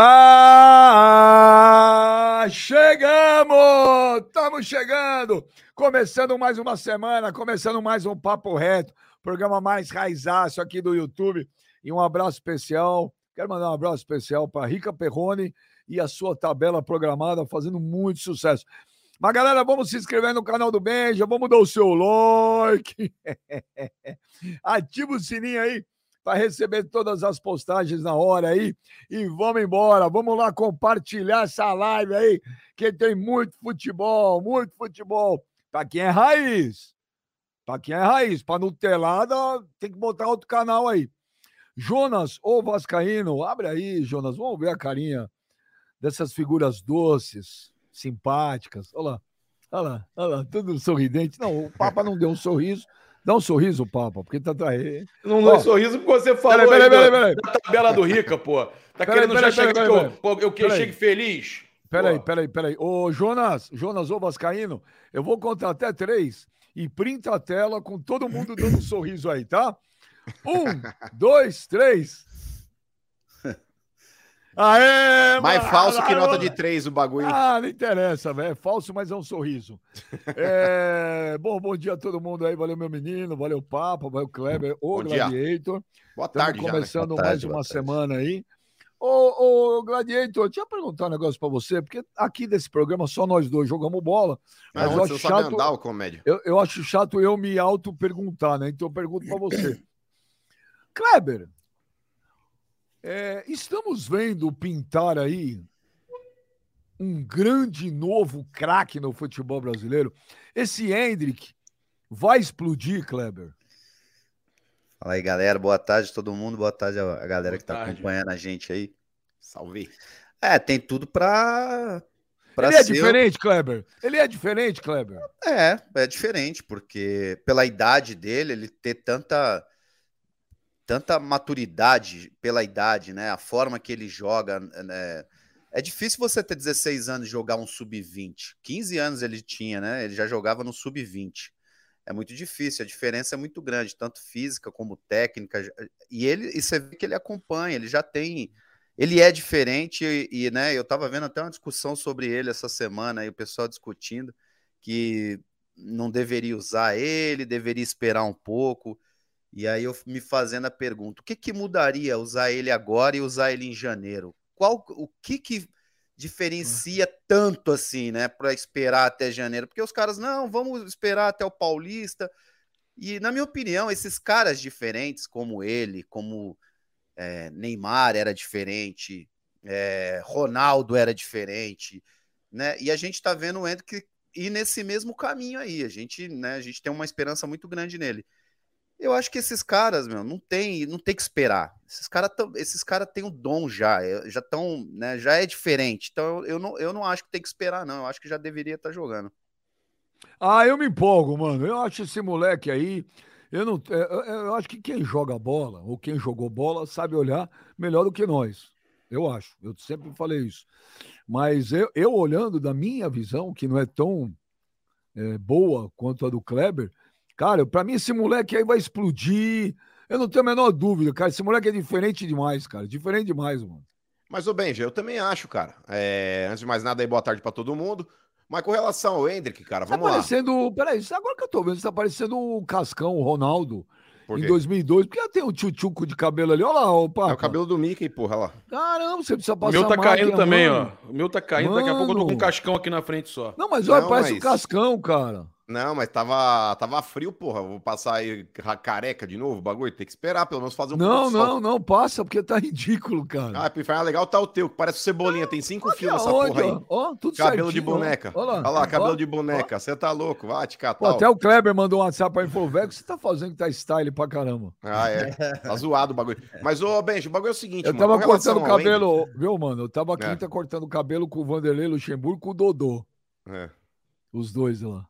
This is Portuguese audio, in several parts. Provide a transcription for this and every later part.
Ah, chegamos! Estamos chegando! Começando mais uma semana, começando mais um Papo Reto, programa mais raizaço aqui do YouTube. E um abraço especial, quero mandar um abraço especial para Rica Perrone e a sua tabela programada, fazendo muito sucesso. Mas, galera, vamos se inscrever no canal do Benja, vamos dar o seu like. Ativa o sininho aí para receber todas as postagens na hora aí. E vamos embora, vamos lá compartilhar essa live aí, que tem muito futebol, muito futebol. Para quem é raiz. Para quem é raiz. Para Nutelada, tem que botar outro canal aí. Jonas, ô Vascaíno, abre aí, Jonas, vamos ver a carinha dessas figuras doces, simpáticas. Olha lá, olha lá, olha lá, tudo sorridente. Não, o Papa não deu um sorriso, Dá um sorriso, Papa, porque tá aí. Não dá um sorriso porque você falou peraí, peraí, peraí, da tabela do Rica, pô. Tá Peraí, querendo peraí, já chegar peraí, que peraí, eu, eu, que chegue feliz. Peraí, Pô. peraí, peraí. Ô, Jonas, Jonas, ô Vascaíno, eu vou contar até três e printa a tela com todo mundo dando um sorriso aí, tá? Um, dois, três. Aê, Mais mano! falso que nota de 3 o bagulho. Ah, não interessa, velho. É falso, mas é um sorriso. É, Bom, bom dia a todo mundo aí. Valeu, meu menino. Valeu, Papa. Valeu, Kleber. Dia. Gladiator. Boa Estamos tarde já, né? começando Boa mais tarde, uma boa tarde. semana aí. Ô, ô, Gladiator, deixa eu perguntar um negócio pra você, porque aqui desse programa só nós dois jogamos bola, mas Mas eu acho chato, andar, o comédia? eu, eu acho chato eu me auto-perguntar, né? Então eu pergunto pra você. Kleber, é, estamos vendo pintar aí um grande novo craque no futebol brasileiro. Esse Hendrick vai explodir, Kleber? Fala aí, galera. Boa tarde, todo mundo. Boa tarde a galera Boa que tá tarde. acompanhando a gente aí. Salve. É, tem tudo pra. pra Ele é ser- diferente, Kleber? Ele é diferente, Kleber? É, é diferente, porque pela idade dele, ele ter tanta. Tanta maturidade pela idade, né? A forma que ele joga. né? É difícil você ter 16 anos e jogar um sub-20. 15 anos ele tinha, né? Ele já jogava no sub-20. É muito difícil, a diferença é muito grande, tanto física como técnica. E ele, e você vê que ele acompanha, ele já tem. Ele é diferente, e, e, né? Eu tava vendo até uma discussão sobre ele essa semana, aí o pessoal discutindo que não deveria usar ele, deveria esperar um pouco. E aí eu me fazendo a pergunta: o que, que mudaria usar ele agora e usar ele em janeiro? Qual o que que diferencia tanto assim, né, para esperar até janeiro? Porque os caras não, vamos esperar até o Paulista. E na minha opinião, esses caras diferentes como ele, como é, Neymar era diferente, é, Ronaldo era diferente, né? E a gente tá vendo o Hendrick ir nesse mesmo caminho aí. A gente, né, a gente tem uma esperança muito grande nele. Eu acho que esses caras, meu, não tem, não tem que esperar. Esses caras esses caras têm o dom já, é, já estão, né, já é diferente. Então eu não, eu não acho que tem que esperar não. Eu acho que já deveria estar jogando. Ah, eu me empolgo, mano. Eu acho esse moleque aí. Eu, não, é, eu, eu acho que quem joga bola, ou quem jogou bola, sabe olhar melhor do que nós. Eu acho. Eu sempre falei isso. Mas eu, eu olhando da minha visão, que não é tão é, boa quanto a do Kleber, cara, pra mim esse moleque aí vai explodir. Eu não tenho a menor dúvida, cara. Esse moleque é diferente demais, cara. Diferente demais, mano. Mas, ô Benja, eu também acho, cara. É, antes de mais nada, aí, boa tarde pra todo mundo. Mas com relação ao Hendrick, cara, Tá vamos lá. parecendo. Peraí, agora que eu tô vendo, você tá parecendo o Cascão, o Ronaldo. Por em quê? 2002, porque já tem um tchutchuco de cabelo ali. Olha lá, o Papa. É o cabelo do Mickey, porra, olha lá. Caramba, você precisa O passar meu tá máquina, caindo também, mano. ó. O meu tá caindo, daqui a pouco eu tô com um Mano. cascão aqui na frente só. Não, mas olha, Não, parece mas- o Cascão, cara. Não, mas tava, tava frio, porra. Vou passar aí ca- careca de novo, o bagulho. Tem que esperar, pelo menos fazer um não, de sol. não, não, passa, porque tá ridículo, cara. Ah, Pifanha, legal tá o teu, que parece o Cebolinha. Tem cinco fios nessa aonde, porra aí. ó? Ó, tudo Cabelo de certinho, ó. boneca. Olha lá. Olha lá, cabelo Ó. de boneca. Você tá louco? Vai te catar. Pô, ó. até o Kleber mandou um WhatsApp pra mim e falou: velho, o que você tá fazendo que tá style pra caramba? Ah, é. Tá zoado o bagulho. Mas, ô, Benjo, o bagulho é o seguinte, Eu mano. tava cortando o cabelo, viu, mano? Eu tava É. quinta cortando o cabelo com o Vanderlei Luxemburgo e com o Dodô. É. Os dois lá.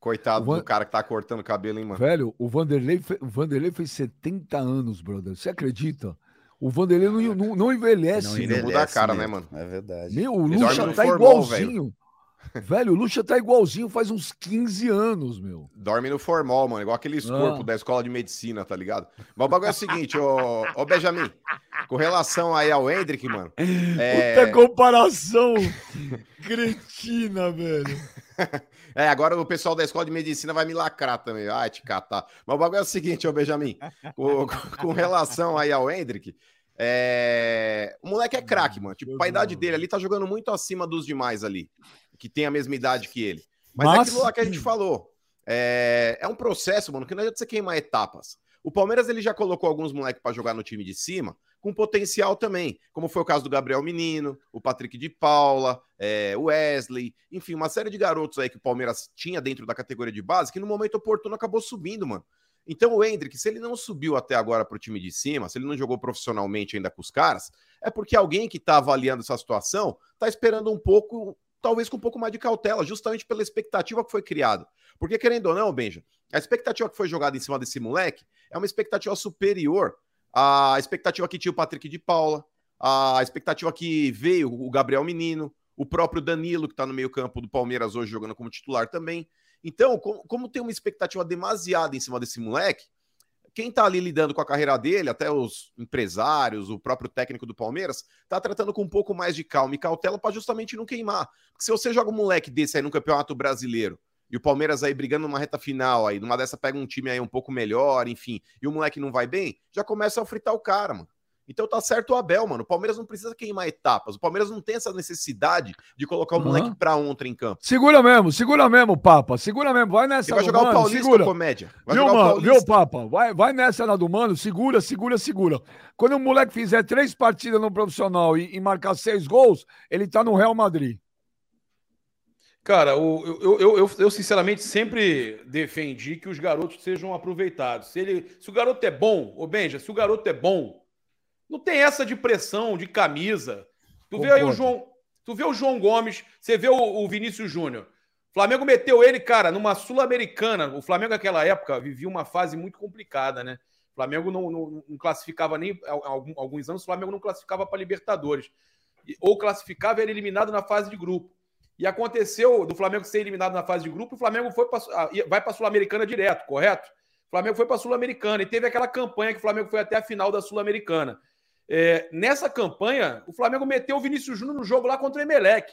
Coitado Van- do cara que tá cortando o cabelo, hein, mano. Velho, o Vanderlei, fe- o Vanderlei fez 70 anos, brother. Você acredita? O Vanderlei não, não, não envelhece. Não envelhece. muda a cara, mesmo, né, mano? É verdade. Meu, o Ele Lucha tá formol, igualzinho. Velho, o Lucha tá igualzinho faz uns 15 anos, meu. Dorme no formal, mano. Igual aqueles Ah. corpos da escola de medicina, tá ligado? Mas o bagulho é o seguinte, ô, ô Benjamin. Com relação aí ao Hendrick, mano. É, Puta comparação cretina, velho. é, agora o pessoal da escola de medicina vai me lacrar também. Ai, te catar. Mas o bagulho é o seguinte, ô Benjamin. Com, com relação aí ao Hendrick, é, o moleque é craque, mano. Tipo, a idade dele ali tá jogando muito acima dos demais ali, que tem a mesma idade que ele. Mas, é Mas- aquilo lá que a gente falou. É, é um processo, mano, que não adianta você queimar etapas. O Palmeiras ele já colocou alguns moleques pra jogar no time de cima, com potencial também, como foi o caso do Gabriel Menino, o Patrick de Paula, é, o Wesley, enfim, uma série de garotos aí que o Palmeiras tinha dentro da categoria de base, que no momento oportuno acabou subindo, mano. Então o Hendrick, se ele não subiu até agora pro time de cima, se ele não jogou profissionalmente ainda com os caras, é porque alguém que tá avaliando essa situação tá esperando um pouco, talvez com um pouco mais de cautela, justamente pela expectativa que foi criada. Porque, querendo ou não, Benja, a expectativa que foi jogada em cima desse moleque é uma expectativa superior à expectativa que tinha o Patrick de Paula, à expectativa que veio o Gabriel Menino, o próprio Danilo, que tá no meio-campo do Palmeiras hoje jogando como titular também. Então, como, como tem uma expectativa demasiada em cima desse moleque, quem tá ali lidando com a carreira dele, até os empresários, o próprio técnico do Palmeiras, tá tratando com um pouco mais de calma e cautela para justamente não queimar. Porque se você joga um moleque desse aí no Campeonato Brasileiro, e o Palmeiras aí brigando numa reta final aí, numa dessa pega um time aí um pouco melhor, enfim, e o moleque não vai bem, já começa a fritar o cara, mano. Então tá certo o Abel, mano. O Palmeiras não precisa queimar etapas. O Palmeiras não tem essa necessidade de colocar o Aham. moleque pra ontem em campo. Segura mesmo, segura mesmo, Papa. Segura mesmo. Vai nessa, Ele vai jogar o mano, Paulista, segura. comédia. Vai Viu, jogar o mano? Paulista. Viu, Papa? Vai, vai nessa na do mano, segura, segura, segura. Quando o moleque fizer três partidas no profissional e, e marcar seis gols, ele tá no Real Madrid. Cara, eu, eu, eu, eu, sinceramente sempre defendi que os garotos sejam aproveitados. Se, ele, se o garoto é bom, ô Benja, se o garoto é bom, não tem essa de pressão, de camisa. Tu vê aí o. João, tu vê o João Gomes, você vê o, o Vinícius Júnior. O Flamengo meteu ele, cara, numa Sul-Americana. O Flamengo naquela época vivia uma fase muito complicada, né? O Flamengo não, não- não classificava nem há alguns anos, o Flamengo não classificava para Libertadores. Ou classificava e era eliminado na fase de grupo. E aconteceu do Flamengo ser eliminado na fase de grupo, o Flamengo foi pra, ah, vai para a Sul-Americana direto, correto? O Flamengo foi para a Sul-Americana e teve aquela campanha que o Flamengo foi até a final da Sul-Americana. É, nessa campanha, o Flamengo meteu o Vinícius Júnior no jogo lá contra o Emelec.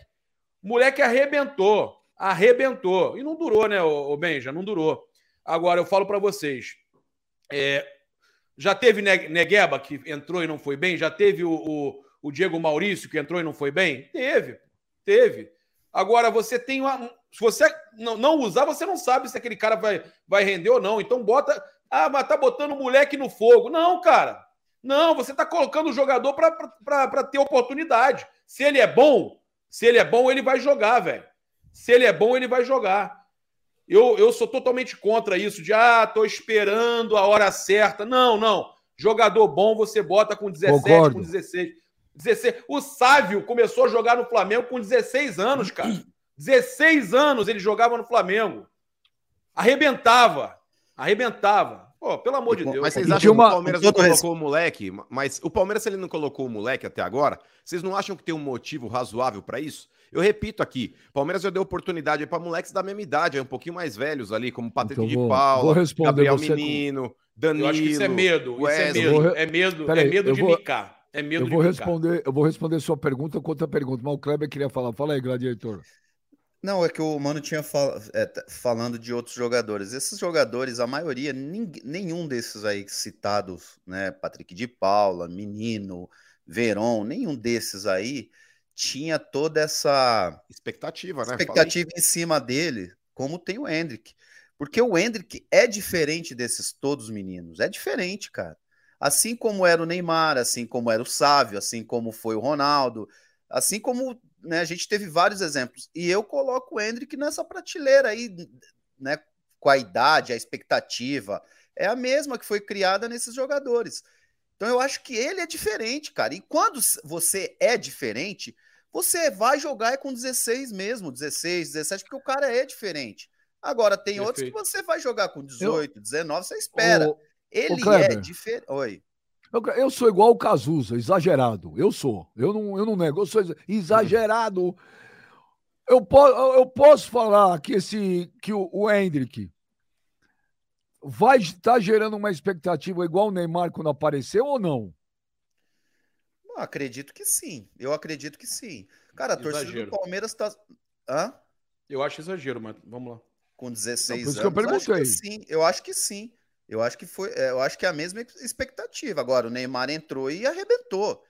O moleque arrebentou, arrebentou. E não durou, né, o, Benja? Não durou. Agora, eu falo para vocês. é, já teve Ne- Negueba, que entrou e não foi bem? Já teve o, o, o Diego Maurício, que entrou e não foi bem? Teve, teve. Agora, você tem uma. Se você não, usar, você não sabe se aquele cara vai, vai render ou não. Então bota. Ah, mas tá botando o moleque no fogo. Não, cara. Não, você tá colocando o jogador para ter oportunidade. Se ele é bom, se ele é bom, ele vai jogar, velho. Se ele é bom, ele vai jogar. Eu, eu sou totalmente contra isso de, ah, tô esperando a hora certa. Não, não. Jogador bom você bota com 17, Concordo. com 16. 16. O Sávio começou a jogar no Flamengo com 16 anos, cara. 16 anos ele jogava no Flamengo. Arrebentava. Arrebentava. Pô, pelo amor de Deus. Mas vocês acham uma- que o Palmeiras não colocou o moleque? Mas o Palmeiras, se ele não colocou o moleque até agora, vocês não acham que tem um motivo razoável pra isso? Eu repito aqui, o Palmeiras já deu oportunidade para moleques da mesma idade, um pouquinho mais velhos ali, como Patrick Então de vou- Paula, vou Gabriel você com- Menino, Danilo. Eu acho que isso é medo. Isso é medo. Vou- É medo, Peraí, é medo de vou- micar. É medo Eu vou responder, eu vou responder sua pergunta com outra pergunta, mas o Kleber queria falar. Fala aí, gladiator. Não, é que o Mano tinha fal- é, falando de outros jogadores. Esses jogadores, a maioria, ning- nenhum desses aí citados, né? Patrick de Paula, Menino, Veron, nenhum desses aí tinha toda essa Expectativa, né? expectativa em cima dele, como tem o Hendrick. Porque o Hendrick é diferente desses todos meninos. É diferente, cara. Assim como era o Neymar, assim como era o Sávio, assim como foi o Ronaldo, assim como né, a gente teve vários exemplos. E eu coloco o Hendrick nessa prateleira aí, né? Com a idade, a expectativa. É a mesma que foi criada nesses jogadores. Então eu acho que ele é diferente, cara. E quando você é diferente, você vai jogar é com 16 mesmo, 16, 17, porque o cara é diferente. Agora, tem outros que Perfeito. você vai jogar com 18, 19, você espera. Ô, Ele é diferente. Oi. Eu, eu sou igual o Cazuza, exagerado. Eu sou. Eu não, eu não nego, eu sou exa- exagerado. eu, po eu posso falar que, esse, que o, o Hendrick vai estar tá gerando uma expectativa igual o Neymar quando apareceu ou não? acredito que sim. Eu acredito que sim. Cara, a exagero. torcida do Palmeiras tá. Hã? Eu acho exagero, mas vamos lá. Com 16 não, anos. Que eu perguntei. Acho que sim. Eu acho que sim. Eu acho que foi, é, eu acho que é a mesma expectativa. Agora, o Neymar entrou e arrebentou.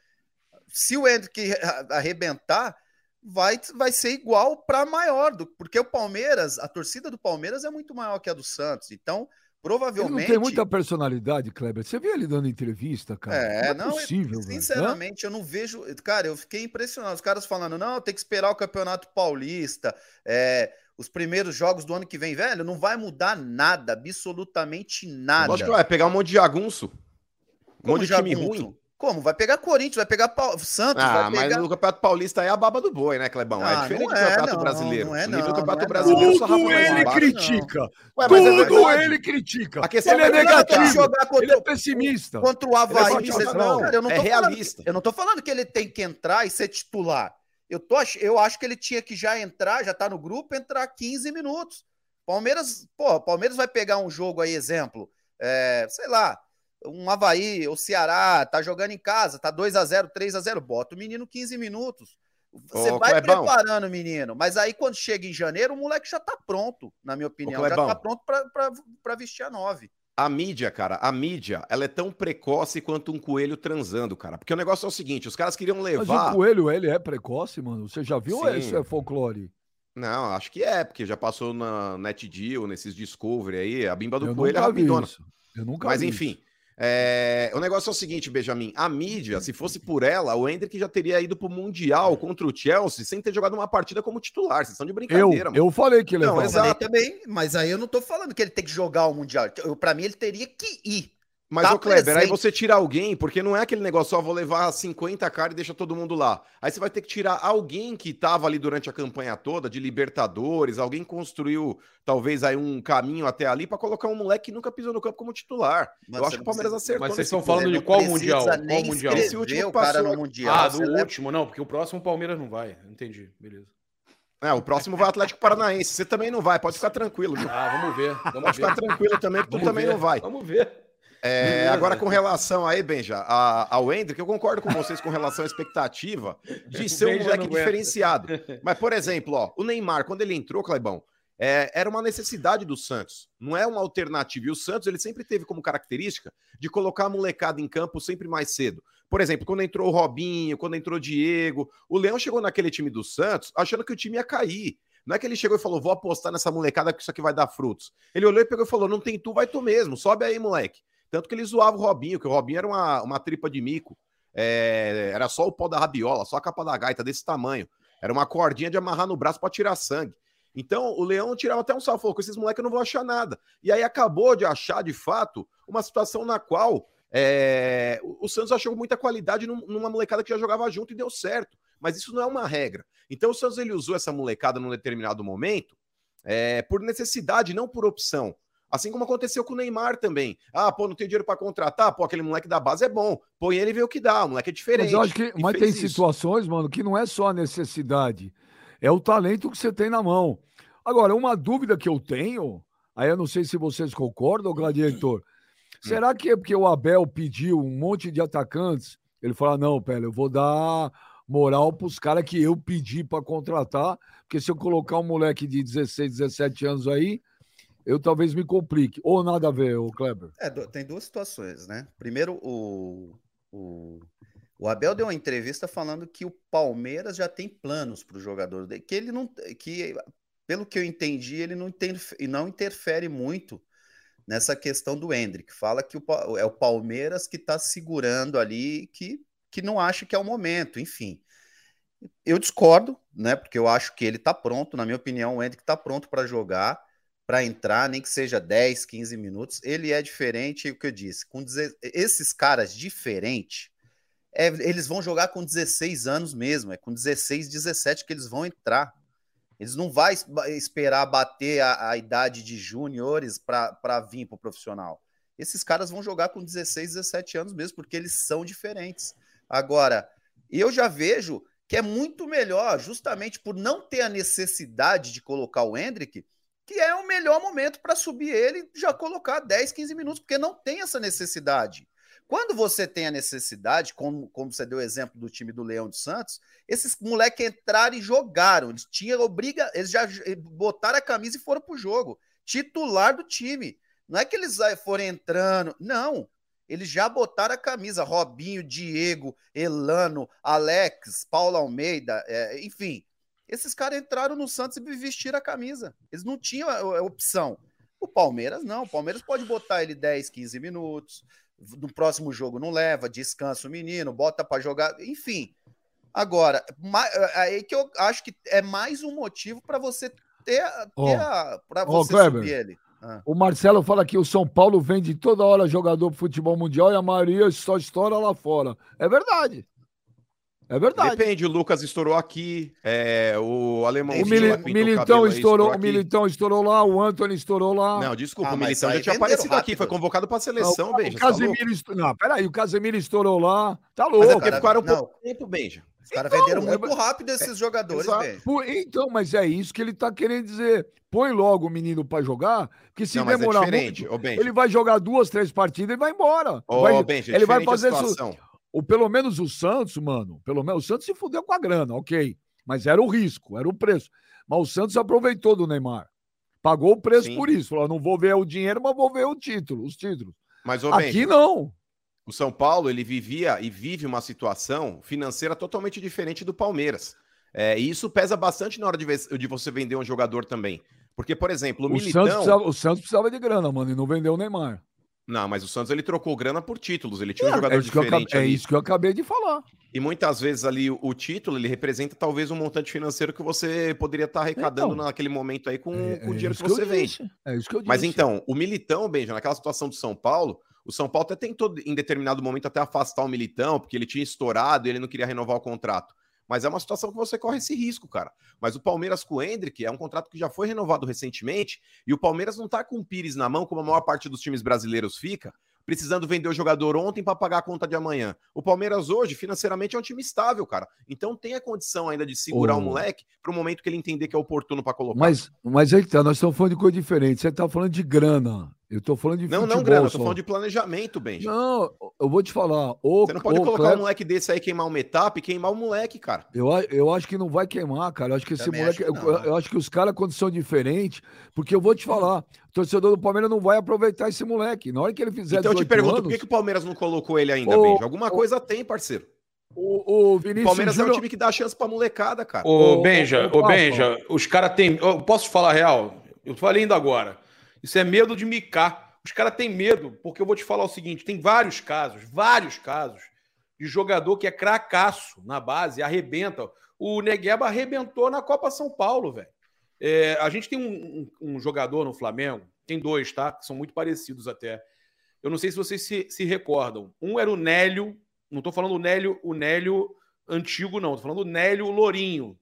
Se o Hendrick arrebentar, vai, vai ser igual para maior, do, porque o Palmeiras, a torcida do Palmeiras é muito maior que a do Santos. Então, provavelmente. Ele não tem muita personalidade, Kleber. Você vê ele dando entrevista, cara? É, não, é possível. sinceramente, velho. eu não vejo. Cara, eu fiquei impressionado. Os caras falando, não, tem que esperar o Campeonato Paulista. É, os primeiros jogos do ano que vem, velho, não vai mudar nada, absolutamente nada. Lógico que vai pegar um monte de jagunço. Um monte de time ruim. Como? Vai pegar Corinthians, vai pegar pa... Santos, ah, vai pegar... mas no Campeonato Paulista é a baba do boi, né, Clebão? É ah, é diferente do Campeonato não, Brasileiro. Não é, não, do Campeonato é, Brasileiro só Tudo ele critica. Ué, Tudo é ele critica. A questão ele é, é negativo, jogar contra... ele é pessimista. Contra o Havaí. É não, cara, eu não é realista. Falando, eu não tô falando que ele tem que entrar e ser titular. Eu, tô, eu acho que ele tinha que já entrar, já tá no grupo, entrar 15 minutos. Palmeiras, pô, Palmeiras vai pegar um jogo aí, exemplo, é, sei lá, um Havaí, o Ceará, tá jogando em casa, tá 2 a 0 3 a 0 bota o menino 15 minutos. Você Ô, vai Clebão. preparando o menino, mas aí quando chega em janeiro, o moleque já tá pronto, na minha opinião, Ô, já tá pronto para vestir a 9. A mídia, cara, a mídia, ela é tão precoce quanto um coelho transando, cara. Porque o negócio é o seguinte, os caras queriam levar... Mas o coelho, ele é precoce, mano? Você já viu Sim. ou isso é folclore? Não, acho que é, porque já passou na NetDeal, nesses Discovery aí, a bimba do Eu coelho é rapidona. Eu nunca Mas enfim, isso. É, o negócio é o seguinte, Benjamin. A mídia, se fosse por ela, o Hendrick já teria ido pro Mundial contra o Chelsea sem ter jogado uma partida como titular. Vocês estão de brincadeira, eu, mano. Eu falei que ele Não, exato. também, mas aí eu não tô falando que ele tem que jogar o Mundial. Para mim, ele teria que ir. Mas, tá ô Kleber, presente. aí você tira alguém, porque não é aquele negócio, só vou levar 50 caras e deixa todo mundo lá. Aí você vai ter que tirar alguém que estava ali durante a campanha toda, de Libertadores, alguém construiu talvez aí um caminho até ali para colocar um moleque que nunca pisou no campo como titular. Mas Eu acho que o Palmeiras precisa... acertou. Mas vocês estão falando de qual mundial? Qual mundial? Esse último cara no mundial. Ah, do último, leva... não, porque o próximo Palmeiras não vai. Entendi, beleza. É, o próximo vai Atlético Paranaense. Você também não vai, pode ficar tranquilo. Viu? Ah, vamos ver. Vamos pode ver. ficar tranquilo também, que tu também não vai. Vamos ver. É, agora, com relação aí, Benja, a, ao Hendrick, eu concordo com vocês com relação à expectativa de ser um moleque diferenciado. Mas, por exemplo, ó, o Neymar, quando ele entrou, Clebão, é, era uma necessidade do Santos, não é uma alternativa. E o Santos, ele sempre teve como característica de colocar a molecada em campo sempre mais cedo. Por exemplo, quando entrou o Robinho, quando entrou o Diego, o Leão chegou naquele time do Santos achando que o time ia cair. Não é que ele chegou e falou, vou apostar nessa molecada que isso aqui vai dar frutos. Ele olhou e pegou e falou, não tem tu, vai tu mesmo, sobe aí, moleque. Tanto que ele zoava o Robinho, que o Robinho era uma, uma tripa de mico. É, era só o pó da rabiola, só a capa da gaita desse tamanho. Era uma cordinha de amarrar no braço para tirar sangue. Então o Leão tirava até um salvo, falou: com esses moleques eu não vou achar nada. E aí acabou de achar, de fato, uma situação na qual é, o Santos achou muita qualidade numa molecada que já jogava junto e deu certo. Mas isso não é uma regra. Então o Santos ele usou essa molecada num determinado momento é, por necessidade, não por opção. Assim como aconteceu com o Neymar também. Ah, pô, não tem dinheiro para contratar? Pô, aquele moleque da base é bom. Põe ele e vê o que dá. O moleque é diferente. Mas eu acho que mas tem isso. situações, mano, que não é só a necessidade. É o talento que você tem na mão. Agora, uma dúvida que eu tenho, aí eu não sei se vocês concordam, Gladiator. Hum. Será que é porque o Abel pediu um monte de atacantes? Ele fala: não, Pele, eu vou dar moral para os caras que eu pedi para contratar, porque se eu colocar um moleque de 16, 17 anos aí, eu talvez me complique. Ou nada a ver, o Kleber? É, tem duas situações, né? Primeiro, o, o, o Abel deu uma entrevista falando que o Palmeiras já tem planos para o jogador dele, que ele não. que Pelo que eu entendi, ele não, interfere, não interfere muito nessa questão do Hendrick. Fala que o, é o Palmeiras que está segurando ali, que, que não acha que é o momento, enfim. Eu discordo, né? Porque eu acho que ele está pronto, na minha opinião, o Hendrick está pronto para jogar para entrar, nem que seja 10, 15 minutos. Ele é diferente, o que eu disse, com esses caras diferentes, é, eles vão jogar com 16 anos mesmo, é com 16, 17 que eles vão entrar. Eles não vão esperar bater a, a idade de juniores para vir para o profissional. Esses caras vão jogar com 16, 17 anos mesmo, porque eles são diferentes. Agora, eu já vejo que é muito melhor, justamente por não ter a necessidade de colocar o Hendrick, que é o melhor momento para subir ele já colocar 10, 15 minutos, porque não tem essa necessidade. Quando você tem a necessidade, como, como você deu o exemplo do time do Leão de Santos, esses moleques entraram e jogaram. Eles tinham obriga, eles já botaram a camisa e foram pro jogo. Titular do time. Não é que eles foram entrando, não. Eles já botaram a camisa. Robinho, Diego, Elano, Alex, Paulo Almeida, é, enfim. Esses caras entraram no Santos e vestiram a camisa. Eles não tinham opção. O Palmeiras não. O Palmeiras pode botar ele 10, 15 minutos. No próximo jogo não leva, descansa o menino, bota para jogar, enfim. Agora, aí que eu acho que é mais um motivo para você ter, ter oh, para você oh, subir ele. Ah. O Marcelo fala que o São Paulo vende toda hora jogador pro futebol mundial e a maioria só estoura lá fora. É verdade. É verdade. Depende, o Lucas estourou aqui, é, o alemão. O Mili Militão estourou, estourou o Militão estourou lá, o Anthony estourou lá. Não, desculpa, ah, o Militão já tinha aparecido rápido. aqui, foi convocado para a seleção, não, Benja. O tá Casemiro tá estourou. Não, peraí, o Casemiro estourou lá. Tá louco. Mas é porque ficaram um pouco tempo, Benja. Os caras então, venderam muito é, rápido esses é, jogadores, velho. Então, mas é isso que ele tá querendo dizer. Põe logo o menino para jogar, porque se não, é demorar é muito, ele vai jogar duas, três partidas e vai embora. Ô, vai, Benja, ele vai fazer isso ou pelo menos o Santos, mano, pelo menos o Santos se fudeu com a grana, ok. Mas era o risco, era o preço. Mas o Santos aproveitou do Neymar. Pagou o preço Sim. por isso. Falou: não vou ver o dinheiro, mas vou ver o título, os títulos. Mas, Aqui não. O São Paulo, ele vivia e vive uma situação financeira totalmente diferente do Palmeiras. É, e isso pesa bastante na hora de, de você vender um jogador também. Porque, por exemplo, o, o Militão... Santos o Santos precisava de grana, mano, e não vendeu o Neymar. Não, mas o Santos ele trocou grana por títulos. Ele tinha um é, jogador é diferente. é isso que eu acabei de falar. E muitas vezes ali o, o, título ele representa talvez um montante financeiro que você poderia estar arrecadando então, naquele momento aí com, é, com o dinheiro que você vende. É isso que eu disse. Mas então, o Militão, Benja, naquela situação do São Paulo, o São Paulo até tentou em determinado momento até afastar o Militão, porque ele tinha estourado e ele não queria renovar o contrato. Mas é uma situação que você corre esse risco, cara. Mas o Palmeiras com o Hendrick é um contrato que já foi renovado recentemente e o Palmeiras não tá com o Pires na mão, como a maior parte dos times brasileiros fica, precisando vender o jogador ontem para pagar a conta de amanhã. O Palmeiras hoje, financeiramente, é um time estável, cara. Então tem a condição ainda de segurar oh. o moleque para o momento que ele entender que é oportuno para colocar. Mas, mas aí tá, nós estamos falando de coisa diferente. Você tá falando de grana. Eu tô falando de Não, futebol, não, grana, eu tô falando de planejamento, Benji. Não, eu vou te falar. O, Você não pode colocar Cleber... um moleque desse aí, queimar uma etapa e queimar o moleque, cara. Eu, eu acho que não vai queimar, cara. Eu acho que esse Também moleque. Acho que eu, eu, acho que os caras, quando são diferentes, porque eu vou te falar, o torcedor do Palmeiras não vai aproveitar esse moleque. Na hora que ele fizer. Então eu te pergunto, anos, por que, que o Palmeiras não colocou ele ainda, Benji? Alguma coisa tem, parceiro. O, o, Vinícius Palmeiras Júnior... é um time que dá chance pra molecada, cara. Ô, Benja, ô, Benja, os caras têm. Posso falar real? Eu falei ainda agora. Isso é medo de micar. Os caras têm medo, porque eu vou te falar o seguinte: tem vários casos, vários casos de jogador que é cracaço na base, arrebenta. O Negueba arrebentou na Copa São Paulo, velho. É, a gente tem um, um, um, jogador no Flamengo, tem dois, tá? Que são muito parecidos até. Eu não sei se vocês se, se recordam. Um era o Nélio, não tô falando o Nélio, o Nélio antigo, não, tô falando o Nélio Lourinho,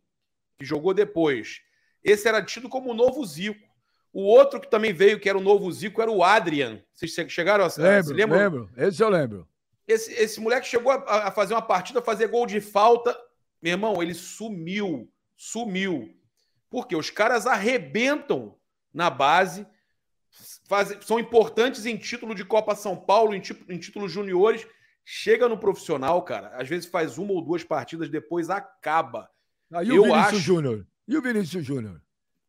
que jogou depois. Esse era tido como o novo Zico. O outro que também veio, que era o novo Zico, era o Adrian. Vocês chegaram a lembro, lembram? Lembro, esse eu lembro. Esse, esse moleque chegou a, a, fazer uma partida, fazer gol de falta. Meu irmão, ele sumiu. Sumiu. Porque os caras arrebentam na base, faz, são importantes em título de Copa São Paulo, em, em títulos juniores. Chega no profissional, cara. Às vezes faz uma ou duas partidas, depois acaba. Ah, e o Vinícius acho... Júnior? E o Vinícius Júnior?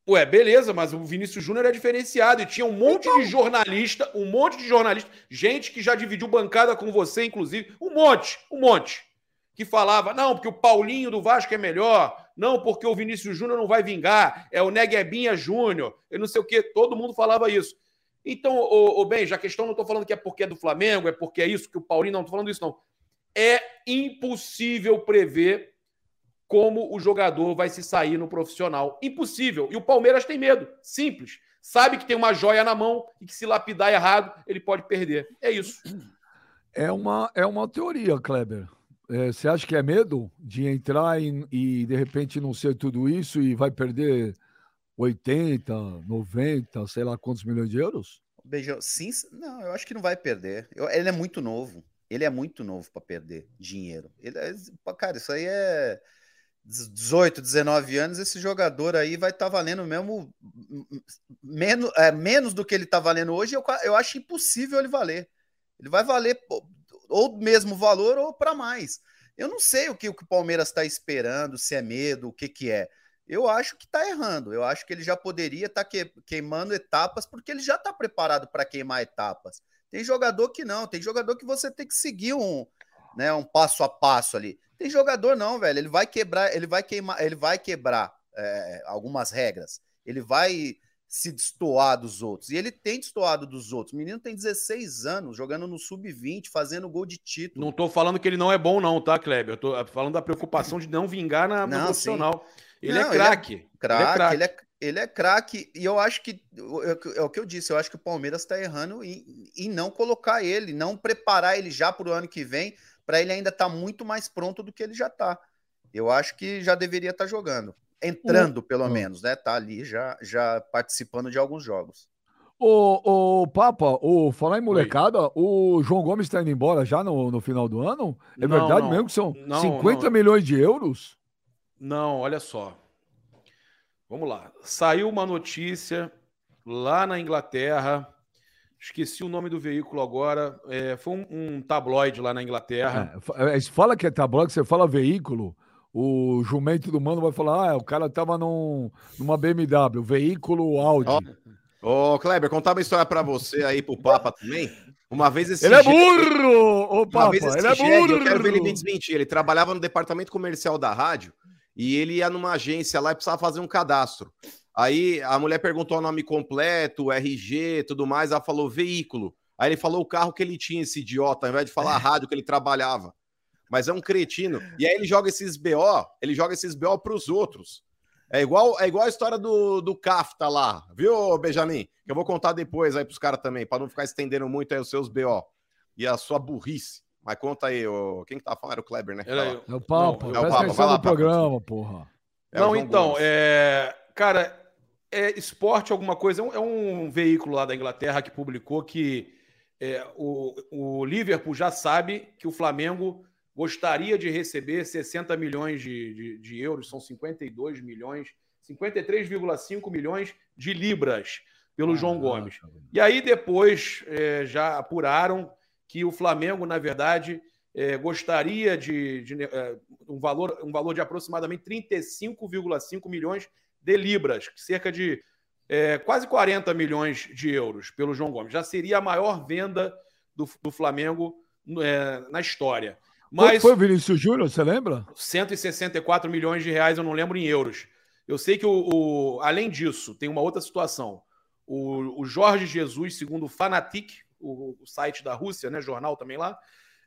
Ué, beleza, mas o Vinícius Júnior é diferenciado e tinha um monte então... de jornalista, um monte de jornalista, gente que já dividiu bancada com você, inclusive, um monte, um monte, que falava, não, porque o Paulinho do Vasco é melhor, não, porque o Vinícius Júnior não vai vingar, é o Neguebinha Júnior, eu não sei o quê, todo mundo falava isso. Então, o, bem, já a questão não estou falando que é porque é do Flamengo, é porque é isso, que o Paulinho, não estou falando isso, não. É impossível prever como o jogador vai se sair no profissional. Impossível. E o Palmeiras tem medo. Simples. Sabe que tem uma joia na mão e que se lapidar errado, ele pode perder. É isso. É uma, é uma teoria, Kleber. É, você acha que é medo de entrar e, e, de repente não ser tudo isso e vai perder 80, 90, sei lá quantos milhões de euros? Beijo. Sim, não, eu acho que não vai perder. Eu, ele é muito novo. Ele é muito novo para perder dinheiro. Ele é, cara, isso aí é 18, 19 anos, esse jogador aí vai estar tá valendo mesmo menos, é, menos do que ele está valendo hoje. Eu, eu acho impossível ele valer. Ele vai valer ou mesmo valor ou para mais. Eu não sei o que o, que o Palmeiras está esperando, se é medo, o que, que é. Eu acho que está errando. Eu acho que ele já poderia estar tá que, queimando etapas, porque ele já está preparado para queimar etapas. Tem jogador que não, tem jogador que você tem que seguir um, né, um passo a passo ali. Tem jogador não, velho. Ele vai quebrar, ele vai queimar, ele vai quebrar é, algumas regras. Ele vai se destoar dos outros. E ele tem destoado dos outros. O menino tem 16 anos, jogando no sub-20, fazendo gol de título. Não tô falando que ele não é bom, não, tá, Kleber? Eu tô falando da preocupação de não vingar na, no profissional. Ele, não, é craque. Ele é craque. Ele é, ele é craque. E eu acho que é, é o que eu disse. Eu acho que o Palmeiras está errando em, em não colocar ele, não preparar ele já para o ano que vem, para ele ainda estar tá muito mais pronto do que ele já está. Eu acho que já deveria estar tá jogando entrando, pelo menos, né? Tá ali já, já participando de alguns jogos. O, o Papa, o falar em molecada, Oi. o João Gomes está indo embora já no, no final do ano? É não, verdade não. mesmo que são não, 50 milhões de euros? Não, olha só. Vamos lá. Saiu uma notícia lá na Inglaterra. Esqueci o nome do veículo agora. É, foi um, um, tabloide lá na Inglaterra. É, fala que é tabloide, você fala veículo o jumento do mano vai falar: ah, o cara tava num, numa BMW, veículo Audi. Ô, oh, Kleber, contar uma história para você aí pro Papa também. Uma vez esse. Ele é burro! Ô, Papa, vez esse ele é burro! Eu quero ver ele me desmentir. Ele trabalhava no departamento comercial da rádio e ele ia numa agência lá e precisava fazer um cadastro. Aí a mulher perguntou o nome completo, RG, tudo mais. Ela falou veículo. Aí ele falou o carro que ele tinha, esse idiota, ao invés de falar a rádio que ele trabalhava mas é um cretino. E aí ele joga esses BO, ele joga esses BO para os outros. É igual, é igual a história do, do Kafta lá, viu, Benjamin? Que eu vou contar depois aí para os caras também, para não ficar estendendo muito aí os seus BO e a sua burrice. Mas conta aí, o... quem que tá falando? Era o Kleber, né? Era eu. É o Papa. Não, é o Papa. Vai lá, programa, porra. É não, então, é... cara, é esporte alguma coisa. É um, é um, veículo lá da Inglaterra que publicou que é, o, o Liverpool já sabe que o Flamengo gostaria de receber 60 milhões de, de, de euros, são 52 milhões, 53,5 milhões de libras pelo ah, João Gomes. E aí depois é, já apuraram que o Flamengo, na verdade, é, gostaria de, de é, um, valor, um valor de aproximadamente 35,5 milhões de libras, cerca de é, quase 40 milhões de euros pelo João Gomes. Já seria a maior venda do, do Flamengo é, na história. Mas Quanto foi o Vinícius Júnior, você lembra? 164 milhões de reais, eu não lembro em euros. Eu sei que, o, o além disso, tem uma outra situação. O, o Jorge Jesus, segundo o Fanatic, o, o, site da Rússia, né, jornal também lá,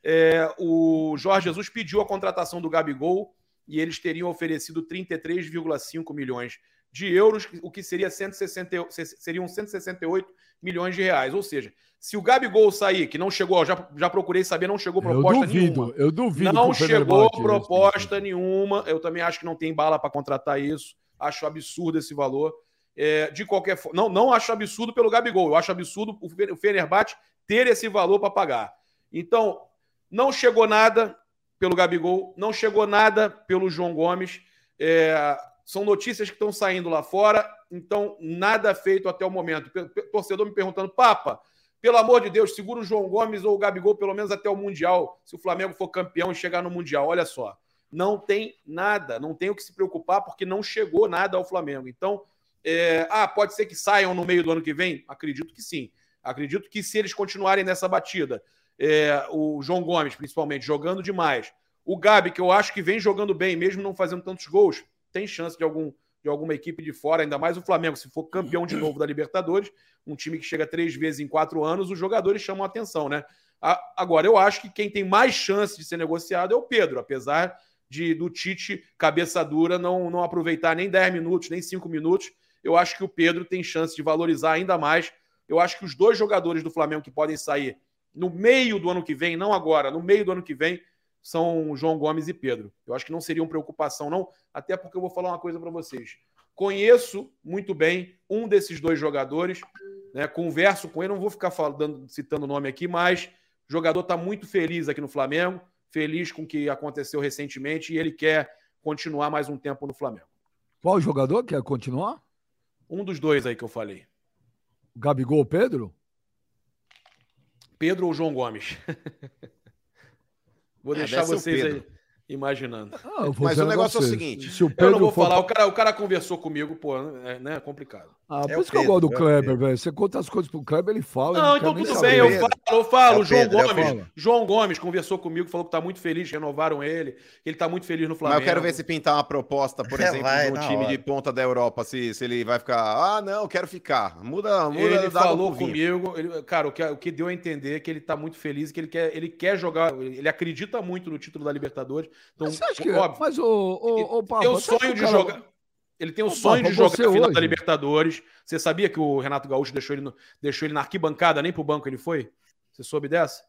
é, o Jorge Jesus pediu a contratação do Gabigol e eles teriam oferecido 33,5 milhões de euros, o que seria 160, seriam 168 milhões de reais. Ou seja, se o Gabigol sair, que não chegou, já, já procurei saber, não chegou proposta eu duvido, nenhuma. Eu duvido. Não chegou proposta nenhuma. Eu também acho que não tem bala para contratar isso. Acho absurdo esse valor. É, de qualquer forma, não, não acho absurdo pelo Gabigol. Eu acho absurdo o Fenerbahçe ter esse valor para pagar. Então, não chegou nada pelo Gabigol, não chegou nada pelo João Gomes. É, são notícias que estão saindo lá fora, então nada feito até o momento. Torcedor me perguntando, Papa, pelo amor de Deus, segura o João Gomes ou o Gabigol pelo menos até o Mundial, se o Flamengo for campeão e chegar no Mundial. Olha só, não tem nada, não tem o que se preocupar porque não chegou nada ao Flamengo. Então, é... ah, pode ser que saiam no meio do ano que vem? Acredito que sim. Acredito que se eles continuarem nessa batida, é... o João Gomes, principalmente, jogando demais, o Gabi, que eu acho que vem jogando bem, mesmo não fazendo tantos gols, tem chance de, algum, de alguma equipe de fora, ainda mais o Flamengo, se for campeão de novo da Libertadores, um time que chega três vezes em quatro anos, os jogadores chamam a atenção, né? Agora, eu acho que quem tem mais chance de ser negociado é o Pedro, apesar de do Tite, cabeça dura, não, não aproveitar nem 10 minutos, nem 5 minutos. Eu acho que o Pedro tem chance de valorizar ainda mais. Eu acho que os dois jogadores do Flamengo que podem sair no meio do ano que vem, não agora, no meio do ano que vem, são João Gomes e Pedro. Eu acho que não seria uma preocupação, não, até porque eu vou falar uma coisa para vocês. Conheço muito bem um desses dois jogadores, né? converso com ele, não vou ficar falando, citando o nome aqui, mas o jogador está muito feliz aqui no Flamengo, feliz com o que aconteceu recentemente e ele quer continuar mais um tempo no Flamengo. Qual jogador quer continuar? Um dos dois aí que eu falei. Gabigol Pedro? Pedro ou João Gomes? Vou É, deixar vocês aí. Imaginando. Ah, eu vou Mas o negócio é o seguinte, Se o Eu não vou for falar, o cara, o cara conversou comigo, pô, é, né, é complicado. Ah, por É o isso que eu gosto do é Kleber, velho. Você conta as coisas pro Kleber, ele fala. Não, ele então tudo saber. bem, eu Pedro. falo, eu falo. É João Pedro, é Gomes. João Gomes conversou comigo, falou que tá muito feliz, renovaram ele, que ele tá muito feliz no Mas Flamengo. eu quero ver se pintar uma proposta, por É, exemplo, vai de um time hora. de ponta da Europa, se, se ele vai ficar. Ah, não, quero ficar. Muda, muda Ele falou comigo, ele- cara, o que, o que deu a entender é que ele tá muito feliz, que ele quer, ele quer jogar, ele acredita muito no título da Libertadores. Então, Mas você acha que... óbvio, Mas, ô, ô, Papa, tem o sonho de o cara- jogar. Ele tem o Ô, sonho Papa, de jogar a final hoje- da Libertadores. Você sabia que o Renato Gaúcho deixou ele, no- deixou ele na arquibancada, nem pro banco ele foi? Você soube dessa?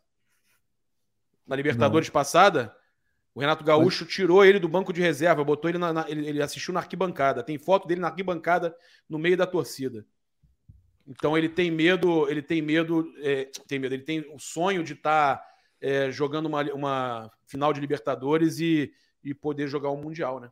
Na Libertadores passada, o Renato Gaúcho tirou ele do banco de reserva, botou ele na. na- ele, ele assistiu na arquibancada. Tem foto dele na arquibancada no meio da torcida. Então ele tem medo, ele tem medo, é, tem medo, ele tem o sonho de estar jogando uma, uma final de Libertadores e, e poder jogar um Mundial, né?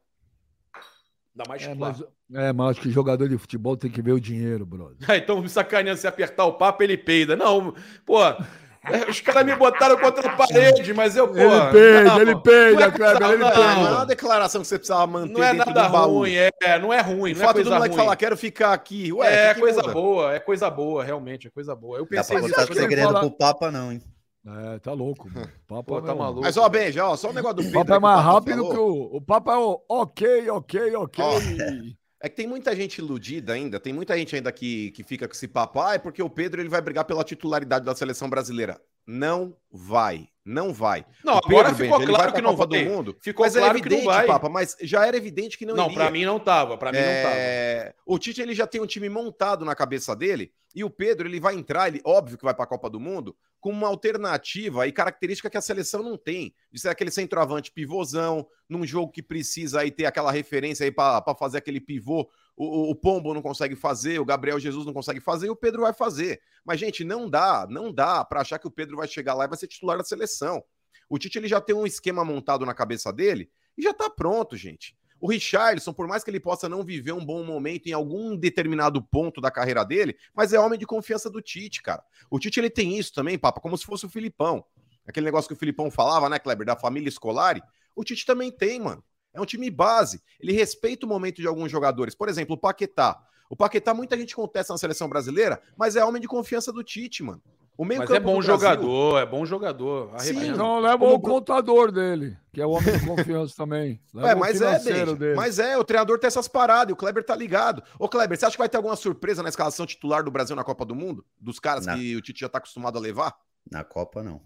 Ainda mais É titular. mas, é, mas acho que jogador de futebol tem que ver o dinheiro, brother. Ah, então me sacaneando, se apertar o papo, ele peida. Não, pô, é, os caras me botaram contra a parede, mas eu, pô. ele peida, não, ele peida, é Kleber, ele não, Não, é peida. uma declaração que você precisava manter Não é dentro nada do baú. ruim, é, não é ruim, O não é fato do coisa moleque ruim. falar, quero ficar aqui. Ué, é que que coisa muda? boa, é coisa boa, realmente, é coisa boa. Eu Dá pensei pra nisso, acho que ele segredo fala- pro Papa, não, hein? É, tá louco, mano. Papo Pô, é tá meu- maluco. Mas, ó, Benja, ó, só um negócio do O Pedro. papo é mais Papa rápido falou. que o. O papo é o ok, ok, ok. Ó, É que tem muita gente iludida ainda, tem muita gente ainda que, que fica com esse papo, ah, é porque o Pedro ele vai brigar pela titularidade da seleção brasileira. Não vai, não vai. Não, O agora Pedro, ficou Benja, claro que não Copa vai. do Mundo. Ficou mas claro é que não evidente, vai. Papa, mas já era evidente que não, Não, iria. pra mim não tava, pra mim não tava. É, O Tite ele já tem um time montado na cabeça dele e o Pedro ele vai entrar, ele óbvio que vai para a Copa do Mundo com uma alternativa e característica que a seleção não tem. De ser aquele centroavante pivôzão, num jogo que precisa aí ter aquela referência aí para fazer aquele pivô. O, o- Pombo não consegue fazer, o Gabriel Jesus não consegue fazer e o Pedro vai fazer. Mas gente, não dá, não dá para achar que o Pedro vai chegar lá e vai ser titular da seleção. O Tite ele já tem um esquema montado na cabeça dele e já tá pronto, gente. O Richarlison, por mais que ele possa não viver um bom momento em algum determinado ponto da carreira dele, mas é homem de confiança do Tite, cara. O Tite ele tem isso também, papa, como se fosse o Filipão. Aquele negócio que o Filipão falava, né, Kleber, da família escolar. O Tite também tem, mano. É um time base. Ele respeita o momento de alguns jogadores. Por exemplo, o Paquetá. O Paquetá, muita gente contesta na seleção brasileira, mas é homem de confiança do Tite, mano. O meio Mas é bom jogador, é bom jogador. Sim. Não, leva Como o contador dele, que é o homem de confiança também. Leva É, o mas é, Benja, dele. mas é, o treinador tem essas paradas e o Kleber tá ligado. Ô, Kleber, você acha que vai ter alguma surpresa na escalação titular do Brasil na Copa do Mundo? Dos caras Não. que o Tite já tá acostumado a levar? Na Copa, não.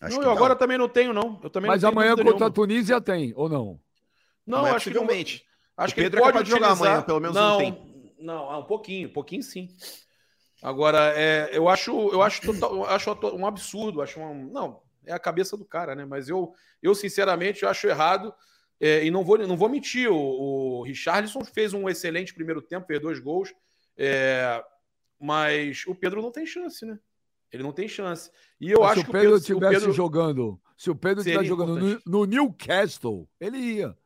Acho Não, que eu não. agora também não tenho, não. Eu também Mas não tenho amanhã contra a nenhuma. Tunísia tem, ou não? Não, Mas acho que não. Acho O que ele Pedro é pode de jogar amanhã, pelo menos um não, tempo. Não, ah, um pouquinho, um pouquinho sim. Agora, é, eu acho, eu acho, total- eu acho um absurdo, acho um, não, é a cabeça do cara, né? Mas eu, eu sinceramente acho errado é, e não vou, não vou mentir. O, o Richarlison fez um excelente primeiro tempo, fez dois gols, é, mas o Pedro não tem chance, né? Ele não tem chance. E eu Mas acho se que o Pedro estivesse Pedro, jogando, se o Pedro estivesse jogando no, no Newcastle, ele ia.